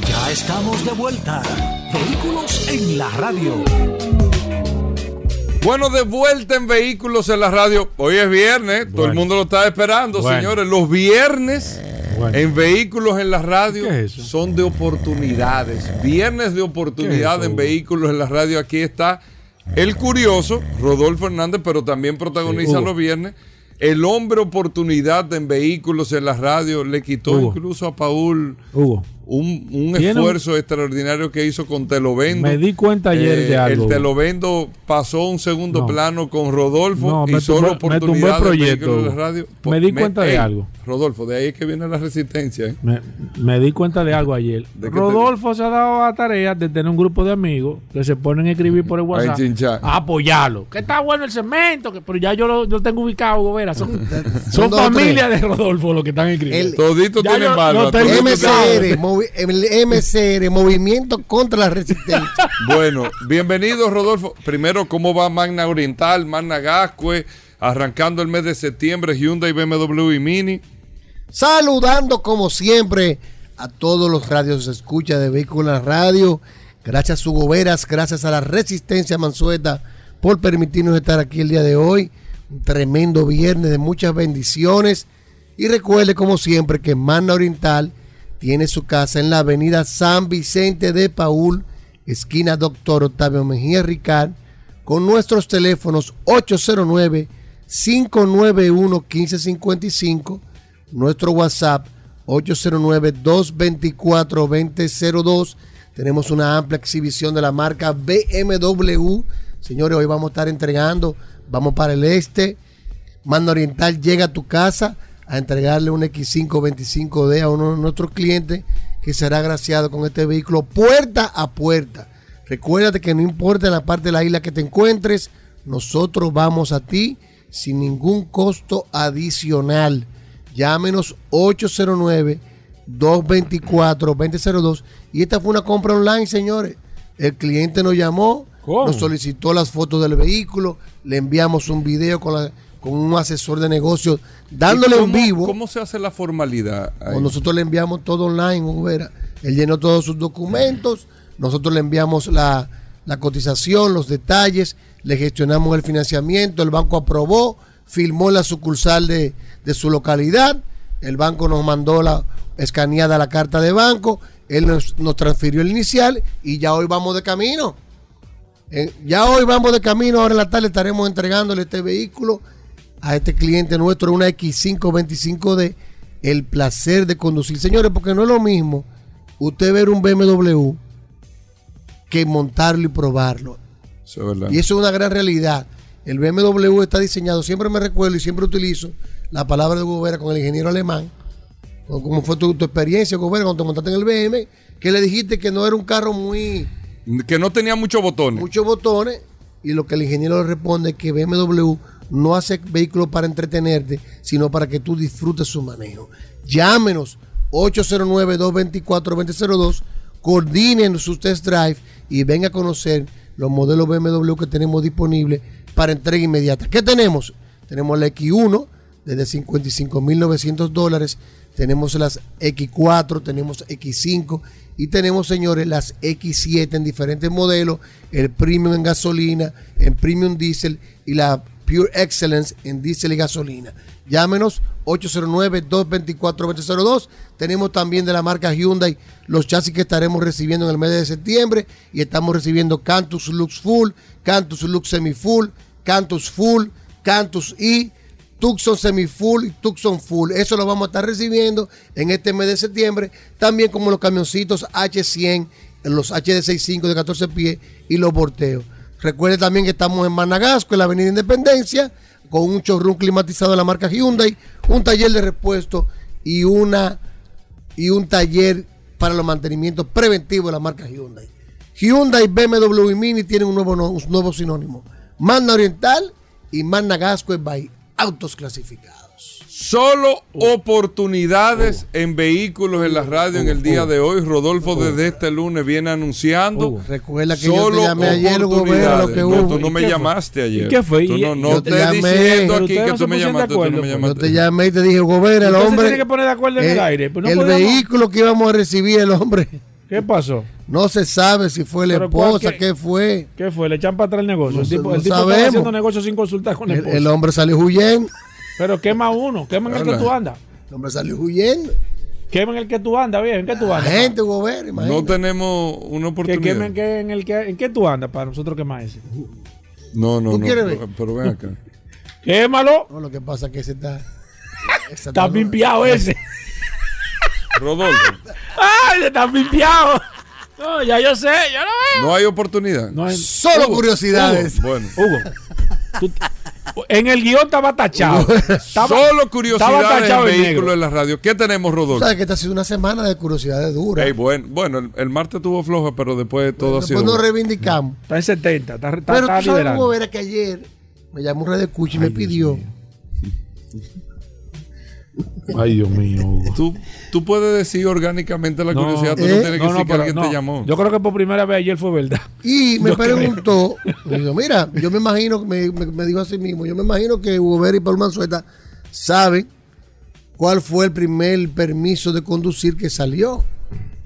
Ya estamos de vuelta. Vehículos en la radio. Bueno, de vuelta en Vehículos en la Radio. Hoy es viernes, todo el mundo lo está esperando, Bueno. señores. Los viernes en Vehículos en la Radio son de oportunidades. Viernes de oportunidad en Vehículos en la Radio. Aquí está el curioso, Rodolfo Hernández, pero también protagoniza Sí, los viernes. El hombre oportunidad en Vehículos en la Radio le quitó Hugo. incluso a Paul Hugo. Un, un Tiene un- esfuerzo extraordinario que hizo con Telovendo. Me di cuenta ayer de algo. El Telovendo pasó a un segundo No. plano con Rodolfo No, y me solo tumbé- me tumbé el oportunidad proyecto, de radio. Me di cuenta de algo. Rodolfo, de ahí es que viene la resistencia. ¿eh? Me, me di cuenta de algo ayer. ¿De qué Rodolfo se ha dado a tarea de tener un grupo de amigos que se ponen a escribir por el WhatsApp a apoyarlo. Que está bueno el cemento, que, pero ya yo lo, yo tengo ubicado, Hugo Vera. Son, <laughs> son familia de Rodolfo los que están escribiendo. El- Toditos Ya tienen yo- barba, lo tengo toditos ubicado. MCR, el MCR, Movimiento contra la Resistencia. <laughs> Bueno, bienvenido Rodolfo. Primero, ¿cómo va Magna Oriental, Magna Gascue? Arrancando el mes de septiembre, Hyundai, BMW y Mini. Saludando como siempre a todos los radios escucha de Vehículos Radio. Gracias a Hugo Veras, gracias a la Resistencia Mansueta por permitirnos estar aquí el día de hoy. Un tremendo viernes de muchas bendiciones. Y recuerde como siempre que Magna Oriental tiene su casa en la avenida San Vicente de Paul, esquina Doctor Octavio Mejía Ricard, con nuestros teléfonos 809-591-1555, nuestro WhatsApp 809-224-2002. Tenemos una amplia exhibición de la marca BMW. Señores, hoy vamos a estar entregando, vamos para el este. Manda Oriental llega a tu casa a entregarle un X525D a uno de nuestros clientes que será agraciado con este vehículo puerta a puerta. Recuérdate que no importa en la parte de la isla que te encuentres, nosotros vamos a ti sin ningún costo adicional. Llámenos 809-224-2002. Y esta fue una compra online, señores. El cliente nos llamó, nos solicitó las fotos del vehículo, le enviamos un video con, la- con un asesor de negocios dándole ¿Y en vivo. ¿Cómo se hace la formalidad? ahí? Nosotros le enviamos todo online. Él llenó todos sus documentos, nosotros le enviamos la, la cotización, los detalles, le gestionamos el financiamiento, el banco aprobó, firmó la sucursal de, de su localidad, el banco nos mandó la escaneada la carta de banco, él nos, nos transfirió el inicial y ya hoy vamos de camino. Eh, ya hoy vamos de camino, ahora en la tarde estaremos entregándole este vehículo a este cliente nuestro, una X525D, el placer de conducir. Señores, porque no es lo mismo usted ver un BMW que montarlo y probarlo. Eso es verdad. Y eso es una gran realidad. El BMW está diseñado, siempre me recuerdo y siempre utilizo la palabra de Hugo Vera con el ingeniero alemán, ¿Cómo fue tu, tu experiencia, Gobera, cuando te montaste en el BM? Que le dijiste que no era un carro muy... Que no tenía muchos botones. Muchos botones. Y lo que el ingeniero le responde es que BMW no hace vehículos para entretenerte, sino para que tú disfrutes su manejo. Llámenos 809-224-2002, coordinen su test drive y venga a conocer los modelos BMW que tenemos disponibles para entrega inmediata. ¿Qué tenemos? Tenemos la X1 desde 55.900 dólares, tenemos las X4, tenemos X5 y tenemos, señores, las X7 en diferentes modelos, el Premium en gasolina, en Premium Diesel y la Pure Excellence en diésel y gasolina. Llámenos 809-224-2002. Tenemos también de la marca Hyundai los chasis que estaremos recibiendo en el mes de septiembre y estamos recibiendo Cantus Lux Full, Cantus Lux Semi Full, Cantus Full, Cantus I, Tucson Semi Full y Tucson Full. Eso lo vamos a estar recibiendo en este mes de septiembre, también como los camioncitos H100, los HD65 de 14 pies y los volteos. Recuerde también que estamos en Managasco, en la Avenida Independencia, con un showroom climatizado de la marca Hyundai, un taller de repuesto y una y un taller para los mantenimientos preventivos de la marca Hyundai. Hyundai, BMW y Mini tienen un nuevo, nuevo sinónimo. Magna Oriental y Magna Gasco es by autos clasificados. Solo oportunidades en vehículos en la radio en el día de hoy. Rodolfo desde este lunes viene anunciando. Recuerda que yo te Solo llamé ayer, Gobera, lo que oportunidades. No, hubo. tú no ¿Y me fue? llamaste ayer. ¿Y qué fue? Tú no, no yo te te llamé. diciendo aquí que no tú me llamaste. Tú no me Yo llamaste. te llamé y te dije, Gobera, el hombre. tiene que poner de acuerdo en el aire, pues no el podemos- vehículo que íbamos a recibir, el hombre. ¿Qué pasó? No se sabe si fue la Pero ¿cuál esposa, qué- qué fue. ¿Qué fue? Le echan para atrás el negocio. No el tipo, no el tipo estaba haciendo negocio sin consultar con el, El, esposo. el hombre salió huyendo. Pero quema uno, quema en el que tú andas. El hombre salió huyendo. Quema en el que tú andas, bien, ¿en qué tú andas? gente, Gobera, No imagínate. tenemos una Que oportunidad. quemen que en el que en qué tú andas para nosotros quemar ese. No, no, ¿Tú no. quieres ver? Pero, pero ven acá. <laughs> Quémalo. No, lo que pasa es que ese está. ese Está pimpiado ese. Rodolfo, <laughs> ¡Ay, está pimpiado! No, ya yo sé, yo lo veo. no hay oportunidad. No hay- Solo Hugo, curiosidades. Bueno. Hugo, <laughs> tú- en el guion estaba tachado. <laughs> Estaba- Solo curiosidades en tachado en la radio. ¿Qué tenemos, Tú Rodolfo? sabes que esta ha sido una semana de curiosidades duras. Bueno, bueno el, el martes tuvo floja, pero después todo ha sido. Después nos bueno. reivindicamos. Está en 70, está, está, Pero está tú sabes, liderando. Gobera, que ayer me llamó un red escucha y me pidió. Ay, Dios mío, Hugo. Tú, tú puedes decir orgánicamente la No, curiosidad, tú no eh, tienes que No, no, decir que pero alguien no. te llamó. Yo creo que por primera vez ayer fue verdad. Y <laughs> me Yo preguntó, me dijo, mira, yo me imagino, me, me- me dijo así mismo, yo me imagino que Hugo Vera y Paul Manzueta saben cuál fue el primer permiso de conducir que salió.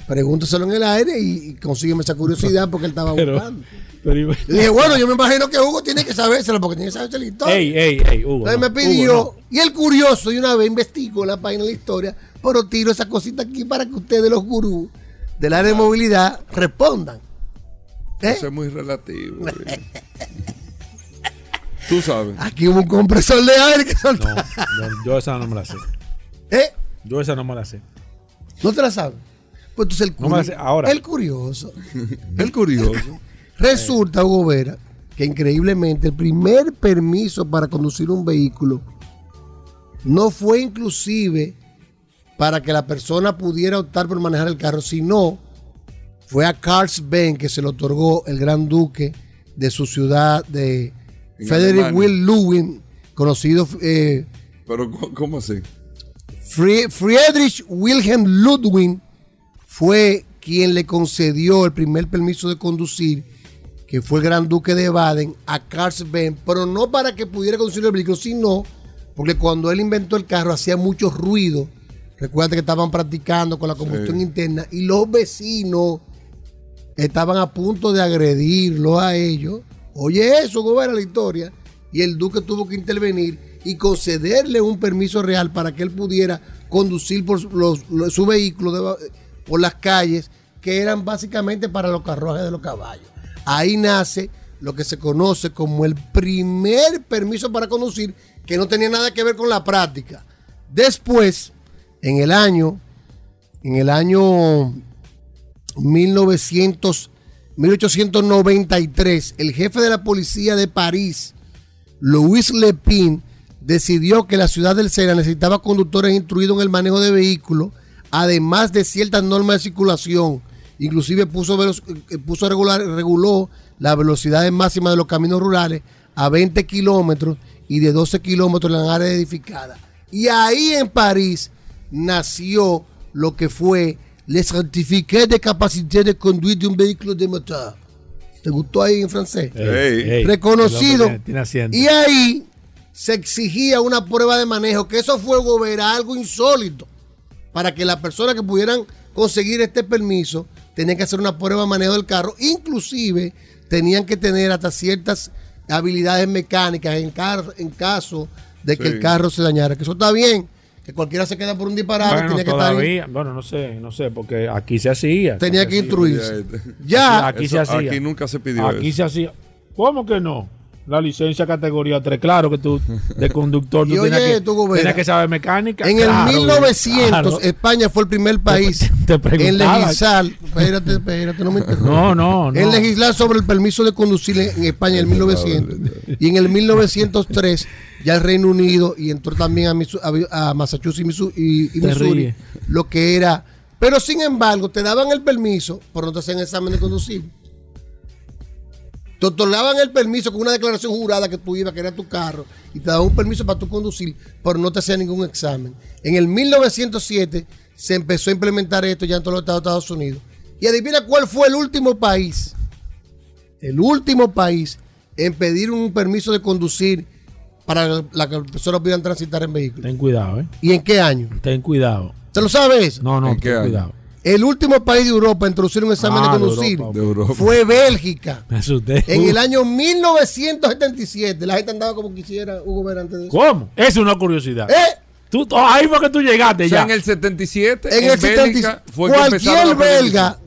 Pregúntaselo en el aire y, y consígueme esa curiosidad porque él estaba Pero, buscando. Pero- Yo dije, bueno, yo me imagino que Hugo tiene que sabérselo porque tiene que saberse la historia. ey, ey, ey, Hugo. Entonces no, me pidió, Hugo, y el curioso, de una vez investigó la página de la historia, pero tiro esa cosita aquí para que ustedes, los gurús del área de movilidad, respondan. ¿Eh? Eso es muy relativo. <laughs> tú sabes. Aquí hubo un compresor de aire que soltó. no. No, yo esa no me la sé. <laughs> ¿Eh? Yo esa no me la sé. ¿No te la sabes? Pues entonces el, No me la curi- sé ahora. el curioso. <laughs> El curioso. Resulta, Hugo Vera, que increíblemente el primer permiso para conducir un vehículo no fue inclusive para que la persona pudiera optar por manejar el carro, sino fue a Carls Ben que se le otorgó el gran duque de su ciudad de En Frederick Alemania. Will Lewin, conocido eh, Pero, ¿cómo- ¿cómo así? Frie- Friedrich Wilhelm Ludwig fue quien le concedió el primer permiso de conducir, que fue el gran duque de Baden, a Carl Ben, pero no para que pudiera conducir el vehículo, sino porque cuando él inventó el carro hacía mucho ruido. Recuerda que estaban practicando con la combustión Sí. interna y los vecinos estaban a punto de agredirlo a ellos. Oye, eso, gobierna la historia. Y el duque tuvo que intervenir y concederle un permiso real para que él pudiera conducir por los- los- su vehículo de- por las calles, que eran básicamente para los carruajes de los caballos. Ahí nace lo que se conoce como el primer permiso para conducir, que no tenía nada que ver con la práctica. Después, en el año, en el año 1900, 1893, el jefe de la policía de París, Louis Lepin, decidió que la ciudad del Sena necesitaba conductores instruidos en el manejo de vehículos, además de ciertas normas de circulación. Inclusive puso, eh, puso regular, reguló la velocidad máxima de los caminos rurales a 20 kilómetros y de 12 kilómetros en las áreas edificadas. Y ahí en París nació lo que fue le certificat de capacité de conduire de un vehículo de motor. ¿Te gustó ahí en francés? Reconocido. tiene. Y ahí se exigía una prueba de manejo, que eso fue era algo insólito. Para que las personas que pudieran conseguir este permiso tenían que hacer una prueba de manejo del carro. Inclusive tenían que tener hasta ciertas habilidades mecánicas en, car- en caso de que Sí. el carro se dañara. Que eso está bien. Que cualquiera se queda por un disparate. Bueno, tenía que estar ahí. todavía, bueno, no sé, no sé, porque aquí se hacía. Tenía que instruirse. Ya. Aquí, se Eso- hacía. aquí nunca se pidió Aquí eso. se hacía. ¿Cómo que no? La licencia categoría 3, claro que tú, de conductor, <laughs> tú tenías, oye, que, tú, tenías que saber mecánica. En claro, el 1900, claro. España fue el primer país te en preguntaba. legislar. Espérate, espérate, no me. No, no, no. En legislar sobre el permiso de conducir en en España en el 1900. Y en el 1903, ya el Reino Unido y entró también a, Misu- a- a Massachusetts y, y- Te Missouri, lo que era. Pero sin embargo, te daban el permiso, pero no te hacían examen de conducir. Te otorgaban el permiso con una declaración jurada que tú ibas, que era tu carro, y te daban un permiso para tú conducir, pero no te hacían ningún examen. En el 1907 se empezó a implementar esto ya en todos los estados de Estados Unidos. Y adivina cuál fue el último país, el último país en pedir un permiso de conducir para la que las personas pudieran transitar en vehículos. Ten cuidado, ¿eh? ¿Y en qué año? Ten cuidado. ¿Se lo sabes? No, no, ¿En qué ten año? cuidado. El último país de Europa en introducir un examen Ah, de conducir Europa. De Europa. fue Bélgica. Me asusté. En el año 1977, la gente andaba como quisiera Hugo Vera antes de eso. ¿Cómo? Esa es una curiosidad. ¿Eh? Tú, oh, ahí fue que tú llegaste O sea, ya. en el 77, En en, el 77, Bélgica, fue que empezaron cualquier a belga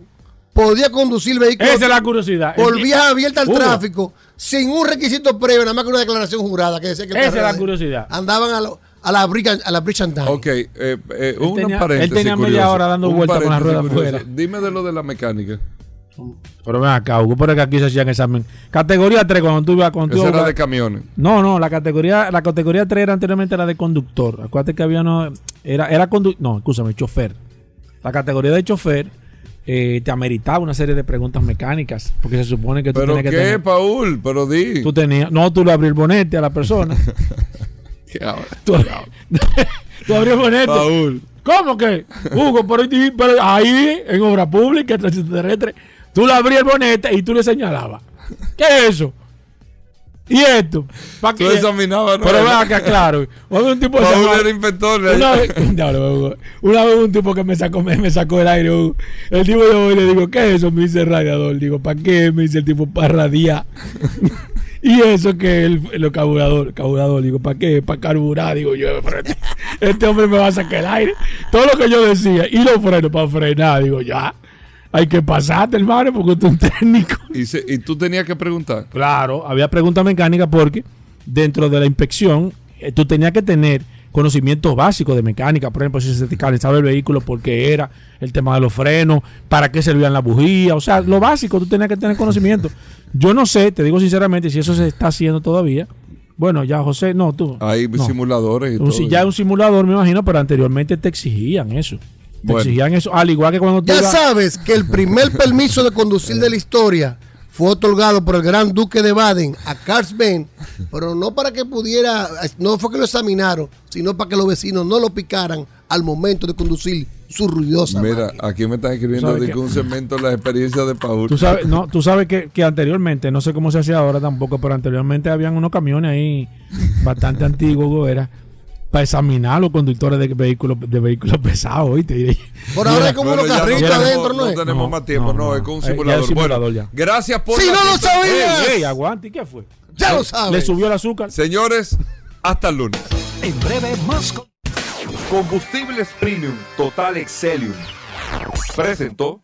podía conducir vehículos Esa es la curiosidad. por El- vía abierta al Hugo, tráfico sin un requisito previo, nada más que una declaración jurada que decía que el Esa es la curiosidad. Andaban a, lo- a la and- a la bridge and down. Ok, eh, eh, un tenía- paréntesis él tenía media curioso. hora dando vueltas con la rueda afuera. Dime de lo de la mecánica. Pero ven acá, Hugo, pero es que aquí se hacían examen. Categoría 3, cuando tú ibas cuando tú Esa era de camiones. No, no, la categoría, la categoría 3 era anteriormente la de conductor. Acuérdate que había no, era, era condu no, escúchame, chofer. La categoría de chofer eh, te ameritaba una serie de preguntas mecánicas, porque se supone que tú ¿Pero tenías qué, que tener, Paul? Pero di. tú tenías, no, tú le abrías el bonete a la persona. <laughs> Tú, <laughs> tú abrías el. ¿Cómo que? Hugo, pero, pero ahí, en obra pública, en tránsito terrestre, tú le abrías el bonete y tú le señalabas. ¿Qué es eso? ¿Y esto? ¿Pa' Tú qué? examinabas, ¿no? Pero ven acá, claro. Hubo un tipo Paul era inspector. Una vez, <laughs> una vez un tipo que me sacó, me, me sacó el aire. Hugo. El tipo yo voy y le digo, ¿qué es eso? Me dice radiador. Digo, ¿para qué? Me dice el tipo, para radiar. <laughs> y eso que el, el carburador, carburador, digo, ¿para qué? Para carburar, digo yo. este, <laughs> este hombre me va a sacar el aire. Todo lo que yo decía. Y los frenos para frenar, digo, ya. Hay que pasarte, hermano, porque tú eres un técnico. Y, se- y tú tenías que preguntar. Claro, había preguntas mecánicas porque dentro de la inspección eh, tú tenías que tener conocimientos básicos de mecánica, por ejemplo, si se te calentaba el vehículo, por qué era, el tema de los frenos, para qué servían las bujías, o sea, lo básico tú tenías que tener conocimiento. Yo no sé, te digo sinceramente, si eso se está haciendo todavía. Bueno, ya José, no, tú. Hay no. simuladores y Un- todo. si ya un simulador, me imagino, pero anteriormente te exigían eso. Te Bueno. exigían eso, al igual que cuando tú Ya sabes que el primer permiso de conducir de la historia fue otorgado por el gran duque de Baden a Carl Ben, pero no para que pudiera, no fue que lo examinaron, sino para que los vecinos no lo picaran al momento de conducir su ruidosa Mira, máquina. aquí me están escribiendo ¿Sabes de que un segmento de la experiencia de Paul. Tú sabes, no, tú sabes que, que anteriormente, no sé cómo se hacía ahora tampoco, pero anteriormente habían unos camiones ahí bastante antiguos, era para examinar a los conductores de vehículos de vehículos pesados, ¿oíste? Por ahora hay como unos carritos tenemos- adentro, ¿no No es? tenemos No, más tiempo, no, no, no. es con un Eh, ya el simulador. simulador Bueno, ya. Gracias por ¡Si la no lo sabías! Ey, aguante, ¿y qué fue? Ya lo Le sabes. subió el azúcar. Señores, hasta el lunes. En breve, más. Combustibles Premium Total Excelium. Presentó.